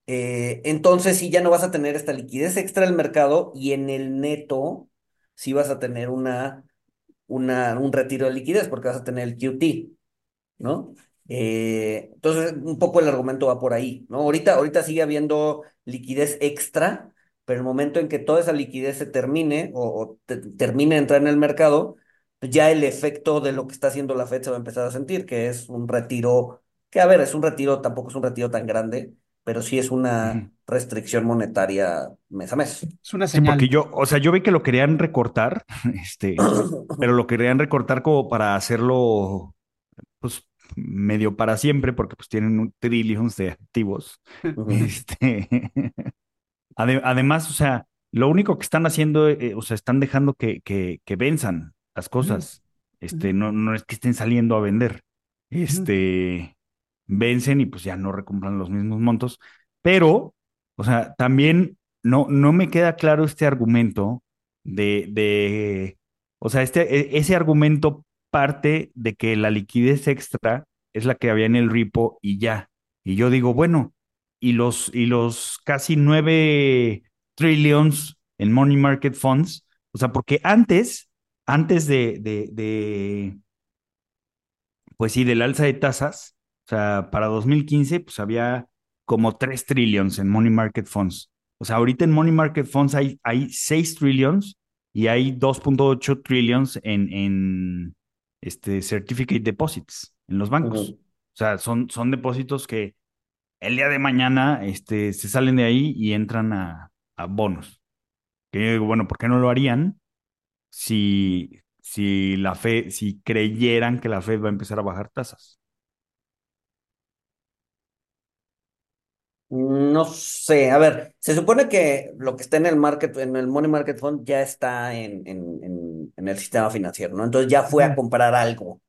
[SPEAKER 2] eh, entonces sí ya no vas a tener esta liquidez extra del mercado y en el neto sí vas a tener una, una, un retiro de liquidez porque vas a tener el QT, ¿no? Eh, entonces, un poco el argumento va por ahí, ¿no? Ahorita, ahorita sigue habiendo liquidez extra, pero el momento en que toda esa liquidez se termine o, o te- termine de entrar en el mercado, pues ya el efecto de lo que está haciendo la Fed se va a empezar a sentir, que es un retiro, que a ver, es un retiro, tampoco es un retiro tan grande, pero sí es una restricción monetaria mes a mes.
[SPEAKER 4] Es una
[SPEAKER 3] Sí, porque
[SPEAKER 4] señal.
[SPEAKER 3] yo, o sea, yo vi que lo querían recortar, (laughs) este, (coughs) pero lo querían recortar como para hacerlo, pues, medio para siempre, porque pues tienen un trillions de activos. Este, (laughs) ade- además, o sea, lo único que están haciendo, eh, o sea, están dejando que, que, que venzan las cosas. Este, no, no es que estén saliendo a vender. Este, vencen y pues ya no recompran los mismos montos. Pero, o sea, también no, no me queda claro este argumento de, de, o sea, este, e- ese argumento parte de que la liquidez extra es la que había en el repo y ya. Y yo digo, bueno, y los, y los casi nueve trillions en money market funds, o sea, porque antes, antes de, de, de pues sí, del alza de tasas, o sea, para 2015, pues había como 3 trillions en money market funds. O sea, ahorita en money market funds hay, hay 6 trillions y hay 2.8 trillions en, en este, certificate deposits en los bancos. O sea, son, son depósitos que el día de mañana este, se salen de ahí y entran a, a bonos. Que yo digo, bueno, ¿por qué no lo harían si, si la Fed, si creyeran que la Fed va a empezar a bajar tasas?
[SPEAKER 2] No sé, a ver, se supone que lo que está en el market, en el money market fund ya está en, en, en, en el sistema financiero, ¿no? Entonces ya fue a comprar algo,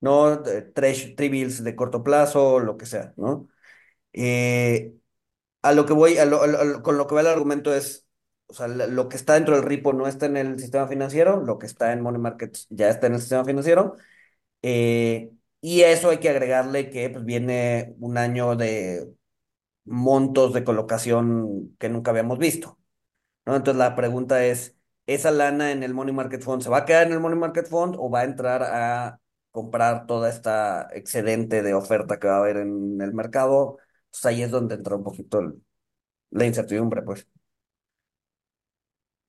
[SPEAKER 2] ¿no? De- Tresh- T-bills de corto plazo, lo que sea, ¿no? Eh, a lo que voy, a lo- con lo que va el argumento es, lo que está dentro del repo no está en el sistema financiero, lo que está en money markets ya está en el sistema financiero, eh, y a eso hay que agregarle que pues, viene un año de montos de colocación que nunca habíamos visto. Entonces la pregunta es, ¿esa lana en el Money Market Fund se va a quedar en el Money Market Fund o va a entrar a comprar toda esta excedente de oferta que va a haber en el mercado? Pues ahí es donde entra un poquito el- la incertidumbre, pues,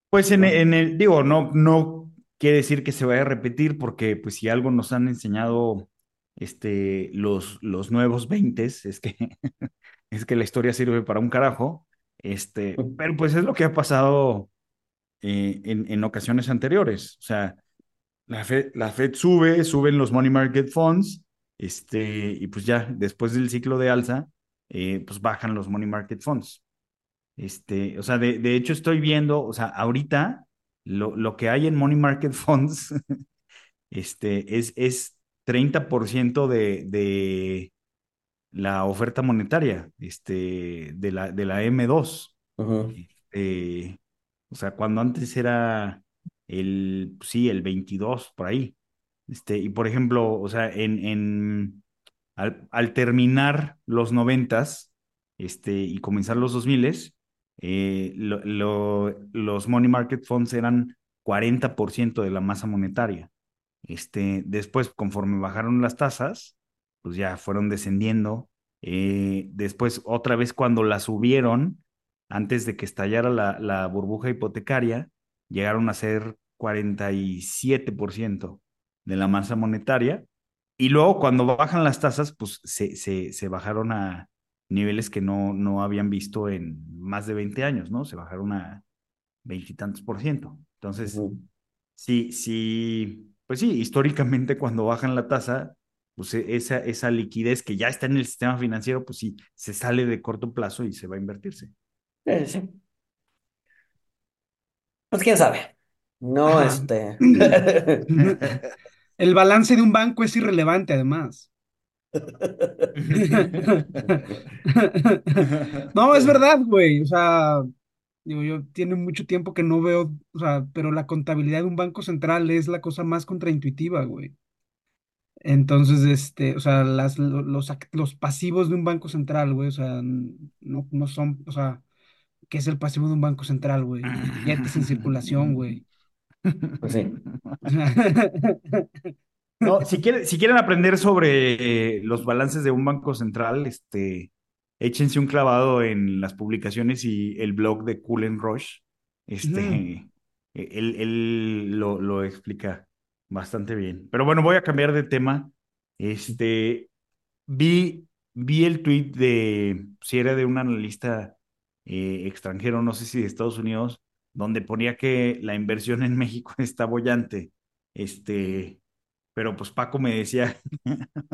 [SPEAKER 3] Pues en el, digo, no, no quiere decir que se vaya a repetir, porque pues si algo nos han enseñado este, los, los nuevos 20 es que, (laughs) es que la historia sirve para un carajo. Este, pero pues es lo que ha pasado eh, en, en ocasiones anteriores. O sea, la Fed, la Fed sube, suben los money market funds, este, y pues ya después del ciclo de alza, eh, pues bajan los money market funds. Este, o sea, de, de hecho estoy viendo, o sea, ahorita lo, lo que hay en money market (laughs) funds, este, es, es 30% de, de la oferta monetaria, este, de la, de la M2.
[SPEAKER 2] Ujú,
[SPEAKER 3] Este, o sea, cuando antes era el, sí, el 22 por ahí. Este, y por ejemplo, o sea, en, en, al, terminar los noventas, este, y comenzar los 2000, eh, lo- lo- los money market funds eran 40% de la masa monetaria. Este, después, conforme bajaron las tasas, pues ya fueron descendiendo. Eh, después, otra vez cuando las subieron, antes de que estallara la, la burbuja hipotecaria, llegaron a ser 47% de la masa monetaria. Y luego, cuando bajan las tasas, pues se, se, se bajaron a niveles que no, no habían visto en más de 20 años, ¿no? Se bajaron a veintitantos por ciento. Entonces. Sí, sí, pues sí, históricamente cuando bajan la tasa, pues e- esa, esa liquidez que ya está en el sistema financiero, pues sí, se sale de corto plazo y se va a invertirse.
[SPEAKER 2] Eh, sí. Pues quién sabe. No, este. (laughs) (laughs)
[SPEAKER 4] El balance de un banco es irrelevante, además. (laughs) No, es verdad, güey. O sea, digo, yo tiene mucho tiempo que no veo, o sea, pero la contabilidad de un banco central es la cosa más contraintuitiva, güey. Entonces, este, o sea, las, lo- los, los pasivos de un banco central, güey, o sea, no, no son, o sea, ¿qué es el pasivo de un banco central, güey? Billetes en circulación, güey.
[SPEAKER 2] Pues sí. (laughs)
[SPEAKER 3] No, si quieren, si quieren aprender sobre eh, los balances de un banco central, este, échense un clavado en las publicaciones y el blog de Cullen Rush. Este, eh, él, él lo, lo explica bastante bien. Pero bueno, voy a cambiar de tema. Este, vi, vi el tweet de, si era de un analista eh, extranjero, no sé si de Estados Unidos, donde ponía que la inversión en México (laughs) está bollante. Este, pero pues Paco me decía, (laughs)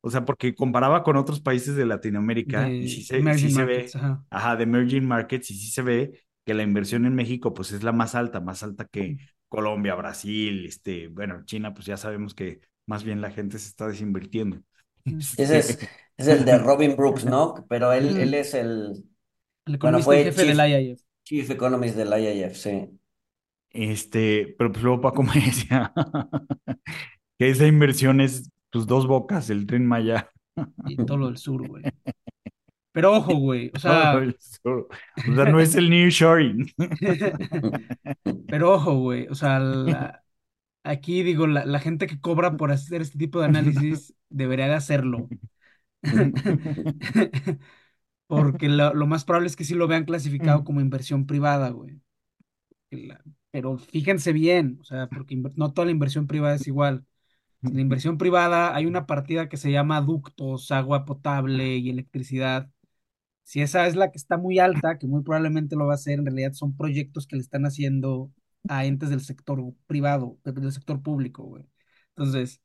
[SPEAKER 3] o sea, porque comparaba con otros países de Latinoamérica y sí
[SPEAKER 4] De
[SPEAKER 3] se, sí
[SPEAKER 4] emerging
[SPEAKER 3] se
[SPEAKER 4] markets,
[SPEAKER 3] ve,
[SPEAKER 4] ajá.
[SPEAKER 3] ajá, de emerging markets y sí se ve que la inversión en México pues es la más alta, más alta que Colombia, Brasil, este, bueno, China pues ya sabemos que más bien la gente se está desinvirtiendo.
[SPEAKER 2] Ese es,
[SPEAKER 3] Este,
[SPEAKER 2] es el de (laughs) Robin Brooks, ¿no? Pero él, él es el,
[SPEAKER 4] El
[SPEAKER 2] bueno, fue
[SPEAKER 4] jefe del IIF.
[SPEAKER 2] Chief Economist del IIF, sí.
[SPEAKER 3] este, pero pues luego Paco (laughs) me decía que esa inversión es pues dos bocas, el Tren Maya.
[SPEAKER 4] y todo lo del sur, güey. Pero ojo, güey, o (laughs)
[SPEAKER 3] Todo
[SPEAKER 4] sea,
[SPEAKER 3] el sur. O sea, no es el nearshoring. (laughs)
[SPEAKER 4] pero ojo, güey, o sea, la- aquí digo, la, la gente que cobra por hacer este tipo de análisis debería de hacerlo. Porque lo, lo más probable es que sí lo vean (laughs) clasificado como inversión privada, güey. Pero fíjense bien, o sea, porque no toda la inversión privada es igual. En la inversión privada hay una partida que se llama ductos, agua potable y electricidad. Si esa es la que está muy alta, que muy probablemente lo va a hacer, en realidad son proyectos que le están haciendo a entes del sector privado, de- del sector público, güey. Entonces,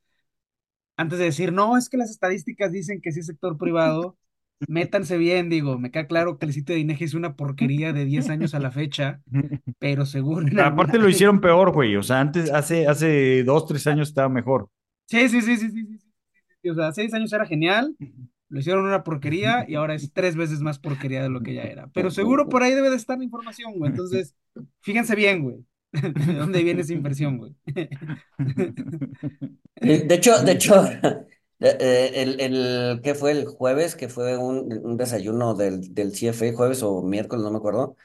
[SPEAKER 4] antes de decir, no, es que las estadísticas dicen que sí es sector (laughs) privado, métanse bien, digo, me queda claro que el sitio de Inegi es una porquería de 10 años a la fecha, (laughs) pero seguro.
[SPEAKER 3] Aparte lo hicieron peor, güey, o sea, antes, hace, hace dos, tres años estaba mejor.
[SPEAKER 4] Sí, sí, sí, sí, sí, o sea, seis años era genial, lo hicieron una porquería y ahora es tres veces más porquería de lo que ya era, pero seguro por ahí debe de estar la información, güey, entonces, fíjense bien, güey. ¿De dónde viene esa inversión, güey?
[SPEAKER 2] De hecho, de hecho, eh, eh, el, el, ¿qué fue el jueves? Que fue un, un desayuno del, del CFA, jueves o miércoles, no me acuerdo.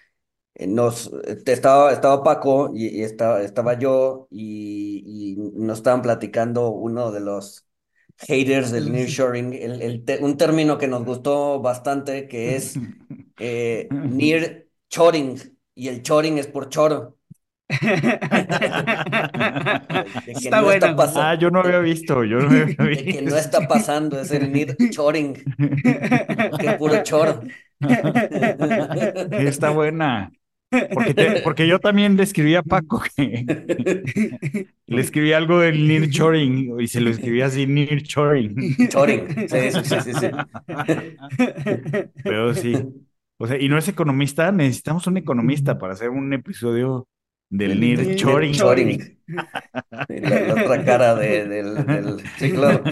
[SPEAKER 2] eh, Nos, estaba, estaba Paco y, y estaba, estaba yo y, y nos estaban platicando uno de los haters del (laughs) nearshoring, el, el te- un término que nos gustó bastante que es (laughs) eh, nearshoring y el shoring es por choro,
[SPEAKER 4] Está
[SPEAKER 2] no
[SPEAKER 4] buena,
[SPEAKER 2] está.
[SPEAKER 3] Ah, yo no había visto, yo no había
[SPEAKER 2] De que no
[SPEAKER 3] visto.
[SPEAKER 2] está pasando, es el nearshoring, que puro choro.
[SPEAKER 3] Está buena. Porque, te- porque yo también le escribí a Paco que le escribí algo del nearshoring y se lo escribí así, nearshoring.
[SPEAKER 2] Choring, sí, sí, sí, sí.
[SPEAKER 3] Pero sí. O sea, y no es economista, necesitamos un economista para hacer un episodio del nearshoring.
[SPEAKER 2] nearshoring. (laughs) La, la otra cara de- del, del... Sí, claro.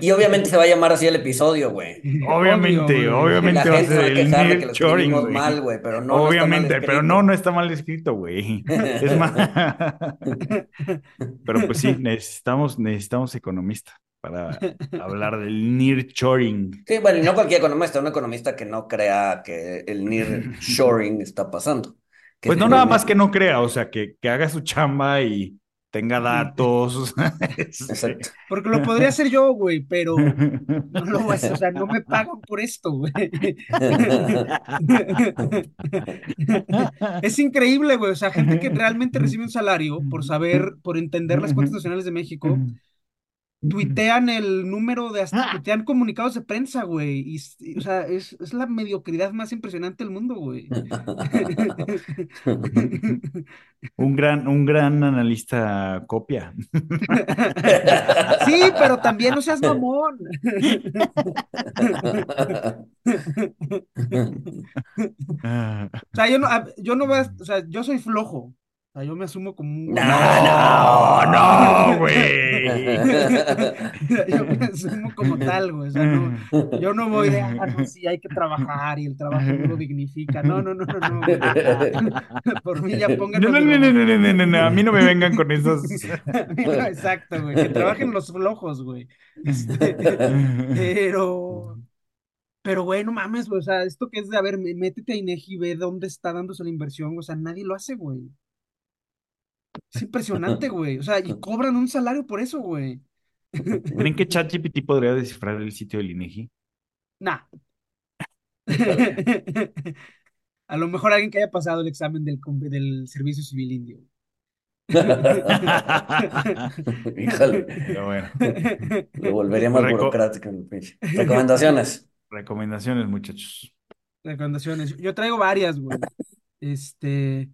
[SPEAKER 2] Y obviamente se va a llamar así el episodio, güey.
[SPEAKER 3] Obviamente,
[SPEAKER 4] Obvio, güey.
[SPEAKER 2] La
[SPEAKER 3] obviamente va a
[SPEAKER 2] gente se va
[SPEAKER 3] ser
[SPEAKER 2] a
[SPEAKER 3] el
[SPEAKER 2] quejar de que lo
[SPEAKER 3] nearshoring,
[SPEAKER 2] escribimos
[SPEAKER 3] güey.
[SPEAKER 2] mal, güey, pero no,
[SPEAKER 3] Obviamente, pero no, no está mal escrito, güey. Es más, (laughs) pero pues sí, necesitamos, necesitamos economista para hablar del nearshoring.
[SPEAKER 2] Sí, bueno, y no cualquier economista, un economista que no crea que el nearshoring (laughs) está pasando. Que
[SPEAKER 3] Pues no nada más que no crea, o sea, que, que haga su chamba y tenga datos. (laughs) este,
[SPEAKER 2] Exacto.
[SPEAKER 4] Porque lo podría hacer yo, güey, pero no lo voy a hacer, o sea, no me pagan por esto, güey. (laughs) Es increíble, güey, o sea, gente que realmente (laughs) recibe un salario por saber, por entender las cuentas nacionales de México, tuitean el número de, hasta, tuitean comunicados de prensa, güey, y, o sea, es, es la mediocridad más impresionante del mundo, güey. (laughs)
[SPEAKER 3] Un gran, un gran analista copia.
[SPEAKER 4] Sí, pero también no seas mamón.
[SPEAKER 3] Ah, (laughs)
[SPEAKER 4] O sea, yo no, yo no voy a- o sea, yo soy flojo. O sea, yo me asumo como un
[SPEAKER 2] No,
[SPEAKER 3] No, no, güey.
[SPEAKER 4] Yo me asumo como tal, güey. O sea, no, yo no voy de, ah, no, sí, hay que trabajar y el trabajo no lo dignifica. No, no, no, no, no. güey. Por mí ya pónganme.
[SPEAKER 3] No, no, no, no, no, no, no, no, a mí no me vengan con esos.
[SPEAKER 4] Exacto, güey. Que trabajen los flojos, güey. Este, pero, pero, güey, no mames, güey. O sea, esto que es de, a ver, métete a INEGI y ve dónde está dándose la inversión. O sea, nadie lo hace, güey. Es impresionante, (laughs) güey. O sea, y cobran un salario por eso, güey.
[SPEAKER 3] ¿Creen que (laughs) ChatGPT podría descifrar el sitio del INEGI?
[SPEAKER 4] Nah. (laughs) A lo mejor alguien que haya pasado el examen del, del servicio civil indio.
[SPEAKER 2] Híjole,
[SPEAKER 3] Pero bueno,
[SPEAKER 2] lo volvería más
[SPEAKER 3] Reco-
[SPEAKER 2] burocrático. Recomendaciones.
[SPEAKER 3] recomendaciones, muchachos.
[SPEAKER 4] Recomendaciones. Yo traigo varias, güey. Este,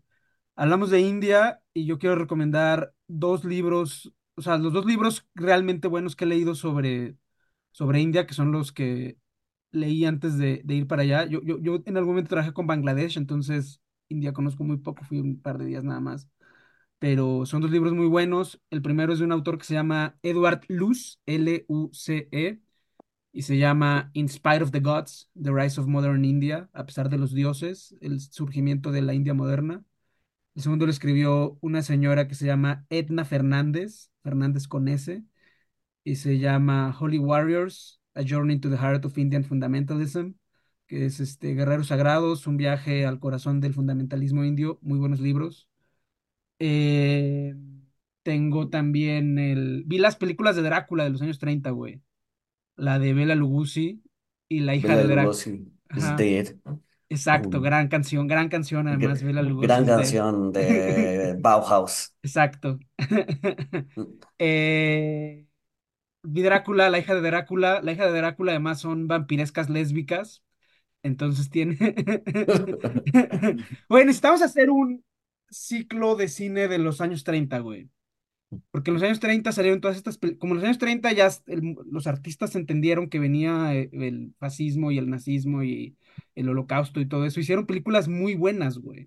[SPEAKER 4] hablamos de India y yo quiero recomendar dos libros, o sea, los dos libros realmente buenos que he leído sobre, sobre India, que son los que leí antes de, ir para allá. Yo, yo, yo en algún momento trabajé con Bangladesh, entonces India conozco muy poco, fui un par de días nada más. Pero son dos libros muy buenos. El primero es de un autor que se llama Edward Luce, L-U-C-E, y se llama In Spite of the Gods, The Rise of Modern India, a pesar de los dioses, el surgimiento de la India moderna. El segundo lo escribió una señora que se llama Edna Fernández, Fernández con S, y se llama Holy Warriors, A Journey to the Heart of Indian Fundamentalism, que es este Guerreros Sagrados, un viaje al corazón del fundamentalismo indio, muy buenos libros. Eh, tengo también el... Vi las películas de Drácula de los años 30, güey. La de Bela Lugosi y la hija
[SPEAKER 2] Bela
[SPEAKER 4] de Drácula.
[SPEAKER 2] Lugosi is
[SPEAKER 4] Ajá.
[SPEAKER 2] dead.
[SPEAKER 4] Exacto,
[SPEAKER 2] Uh.
[SPEAKER 4] gran canción, gran canción además,
[SPEAKER 2] Gr-
[SPEAKER 4] Bela Lugosi
[SPEAKER 2] Gran
[SPEAKER 4] es de-
[SPEAKER 2] canción de (laughs) Bauhaus.
[SPEAKER 4] Exacto. (laughs) (laughs) Eh, Drácula, la hija de Drácula. La hija de Drácula además son vampirescas lésbicas. Entonces tiene... Güey, necesitamos hacer un ciclo de cine de los años 30, güey. Porque en los años 30 salieron todas estas... pel- Como en los años 30 ya el- los artistas entendieron que venía eh, el fascismo y el nazismo y el holocausto y todo eso. Hicieron películas muy buenas, güey.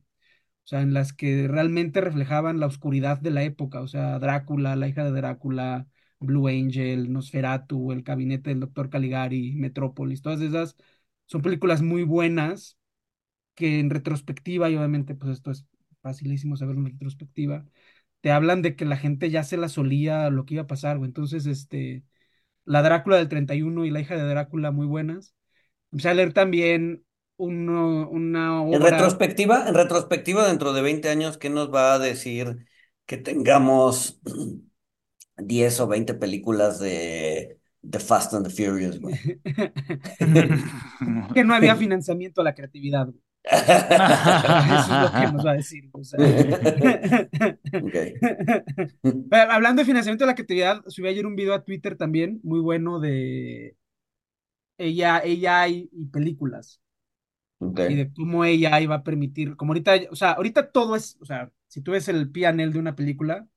[SPEAKER 4] O sea, en las que realmente reflejaban la oscuridad de la época. O sea, Drácula, la hija de Drácula, Blue Angel, Nosferatu, El gabinete del doctor Caligari, Metrópolis, todas esas son películas muy buenas que en retrospectiva, y obviamente pues esto es facilísimo saberlo en retrospectiva, te hablan de que la gente ya se la solía lo que iba a pasar, güey. Entonces, este, la Drácula del 31 y la hija de Drácula muy buenas. Empecé a leer también uno- una
[SPEAKER 2] En retrospectiva, en retrospectiva, dentro de 20 años, ¿qué nos va a decir que tengamos (clears throat) 10 o 20 películas de The Fast and the Furious, güey? (laughs)
[SPEAKER 4] que no había financiamiento a la creatividad. güey. (laughs) Eso es lo que nos va a decir. o sea. (laughs)
[SPEAKER 2] Ok.
[SPEAKER 4] Pero Hablando de financiamiento a la creatividad, subí ayer un video a Twitter también, muy bueno de ella, ella y, y películas. Y de cómo ella iba a permitir, como ahorita, o sea, ahorita todo es, o sea, si tú ves el PNL de una película,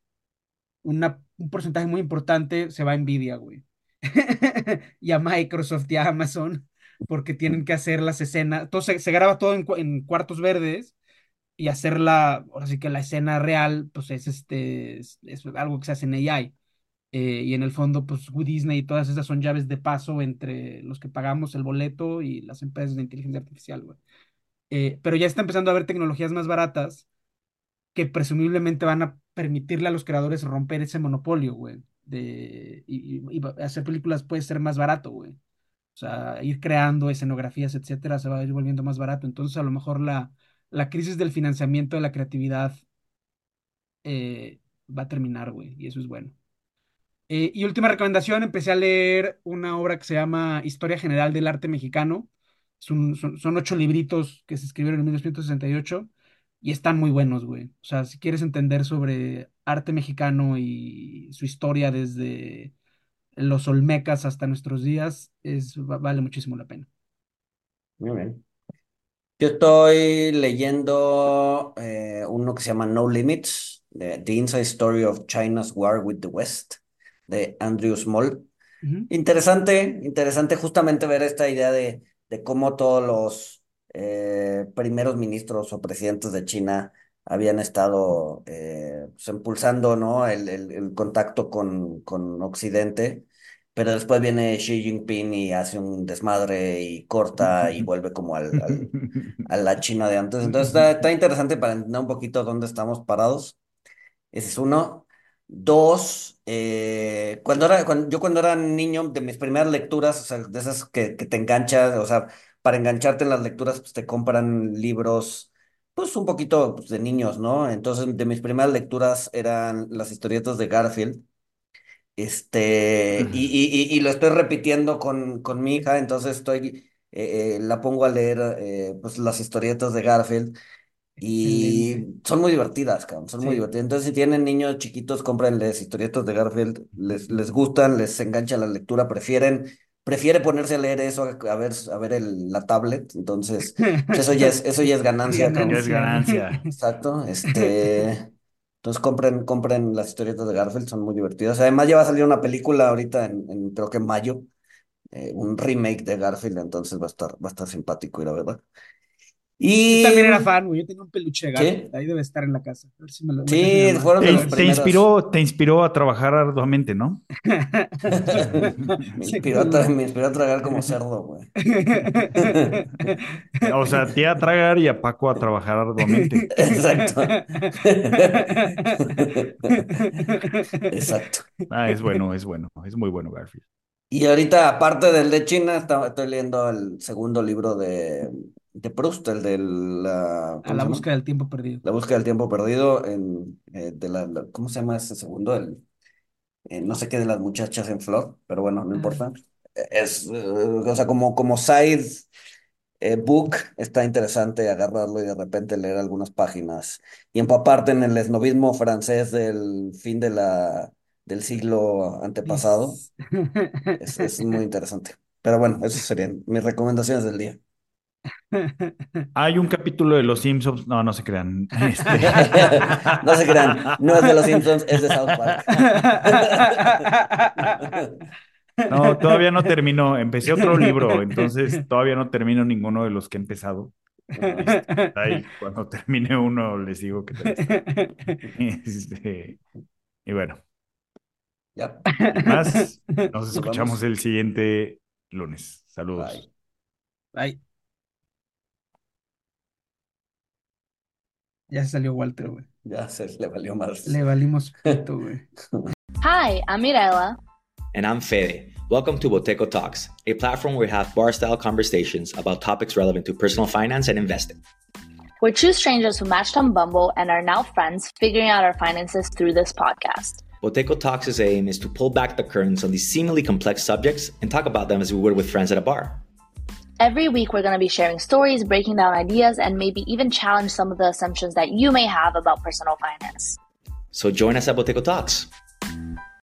[SPEAKER 4] una, un porcentaje muy importante se va a Nvidia, güey. (laughs) y a Microsoft y a Amazon, porque tienen que hacer las escenas, todo se, graba todo en, cu- en cuartos verdes y hacerla, ahora sí que la escena real, pues es este, es, es algo que se hace en AI. Eh, y en el fondo, pues Disney y todas esas son llaves de paso entre los que pagamos el boleto y las empresas de inteligencia artificial, güey. Eh, pero ya está empezando a haber tecnologías más baratas que presumiblemente van a permitirle a los creadores romper ese monopolio, güey. De, y, hacer películas puede ser más barato, güey. O sea, ir creando escenografías, etcétera, se va a ir volviendo más barato. Entonces, a lo mejor la, la crisis del financiamiento de la creatividad eh, va a terminar, güey, y eso es bueno. Eh, y última recomendación, empecé a leer una obra que se llama Historia General del Arte Mexicano. Son, ocho libritos que se escribieron en 1968 y están muy buenos, güey. O sea, si quieres entender sobre arte mexicano y su historia desde los olmecas hasta nuestros días, vale muchísimo la pena.
[SPEAKER 2] Muy bien. Yo estoy leyendo eh, uno que se llama No Limits, The Inside Story of China's War with the West, de Andrew Small. Interesante, interesante justamente ver esta idea de, de cómo todos los eh, primeros ministros o presidentes de China habían estado eh, pues, impulsando, ¿no? el, el- el contacto con, con Occidente, pero después viene Xi Jinping y hace un desmadre y corta y vuelve como al, al- (laughs) a la China de antes. Entonces está, está interesante para entender un poquito dónde estamos parados. Ese es uno. Dos, eh, cuando era, cuando, yo cuando era niño, de mis primeras lecturas, o sea, de esas que, que te enganchan, o sea, para engancharte en las lecturas, pues te compran libros, pues un poquito pues, de niños, ¿no? Entonces, de mis primeras lecturas eran las historietas de Garfield. Este, y, y, y, y lo estoy repitiendo con, con mi hija, entonces estoy, eh, eh, la pongo a leer, pues las historietas de Garfield. Y son muy divertidas, cabrón, son muy divertidas. Entonces, si tienen niños chiquitos, cómprenles historietas de Garfield, les, les gustan, les engancha la lectura, prefieren, prefiere ponerse a leer eso a, a ver, a ver el, la tablet. Entonces, pues eso ya es, eso ya es ganancia, (laughs) cabrón.
[SPEAKER 3] Ya es ganancia.
[SPEAKER 2] Exacto. Este, entonces compren, compren las historietas de Garfield, son muy divertidas. Además, ya va a salir una película ahorita en, en creo que en mayo, eh, un remake de Garfield, entonces va a estar, va a estar simpático, y la
[SPEAKER 4] Yo
[SPEAKER 2] Y
[SPEAKER 4] también era fan, güey. Yo tenía un peluche de. Garfield. Ahí debe estar en la casa. A ver si me lo
[SPEAKER 2] Sí, fueron de
[SPEAKER 3] Te,
[SPEAKER 2] los
[SPEAKER 3] te
[SPEAKER 2] primeros.
[SPEAKER 3] inspiró, te inspiró a trabajar arduamente, ¿no? (laughs)
[SPEAKER 2] Me
[SPEAKER 4] Sí,
[SPEAKER 2] inspiró a
[SPEAKER 4] culo.
[SPEAKER 2] tra- me inspiró a tragar como cerdo, güey.
[SPEAKER 3] O sea, a ti a tragar y a Paco a trabajar arduamente. (laughs)
[SPEAKER 2] Exacto. Exacto.
[SPEAKER 3] Ah, es bueno, es bueno, es muy bueno Garfield.
[SPEAKER 2] Y ahorita, aparte del de China, está- estoy leyendo el segundo libro de, de Proust, el de la,
[SPEAKER 4] A
[SPEAKER 2] ¿cómo
[SPEAKER 4] la búsqueda del tiempo perdido.
[SPEAKER 2] La búsqueda del tiempo perdido, en, eh, de la, la- ¿cómo se llama ese segundo? El, eh, no sé qué de las muchachas en flor, pero bueno, no
[SPEAKER 4] Ah.
[SPEAKER 2] importa. Es, eh, o sea, como, como side book, está interesante agarrarlo y de repente leer algunas páginas y empaparte en el esnovismo francés del fin de la, del siglo antepasado. (laughs) Es, es muy interesante. Pero bueno, esas serían mis recomendaciones del día. (laughs)
[SPEAKER 3] Hay un capítulo de Los Simpsons, no, no se crean. Este... (laughs)
[SPEAKER 2] No se crean, no es de los Simpsons, es de South Park. (laughs)
[SPEAKER 3] No, todavía no terminó. Empecé otro libro, entonces todavía no termino ninguno de los que he empezado. Este, ahí, cuando termine uno, les digo que. Este, y bueno,
[SPEAKER 2] Ya.
[SPEAKER 3] más, nos escuchamos el siguiente lunes. Saludos.
[SPEAKER 2] Bye.
[SPEAKER 4] Ya salió Walter, güey.
[SPEAKER 2] Ya se le valió más.
[SPEAKER 4] Le valimos pito, (laughs) güey.
[SPEAKER 5] Hi, I'm Mirella.
[SPEAKER 6] And I'm Fede. Welcome to Boteco Talks, a platform where we have bar style conversations about topics relevant to personal finance and investing.
[SPEAKER 5] We're two strangers who matched on Bumble and are now friends, figuring out our finances through this podcast.
[SPEAKER 6] Boteco Talks' aim is to pull back the curtains on these seemingly complex subjects and talk about them as we would with friends at a bar.
[SPEAKER 5] Every week, we're going to be sharing stories, breaking down ideas, and maybe even challenge some of the assumptions that you may have about personal finance.
[SPEAKER 6] So join us at Boteco Talks.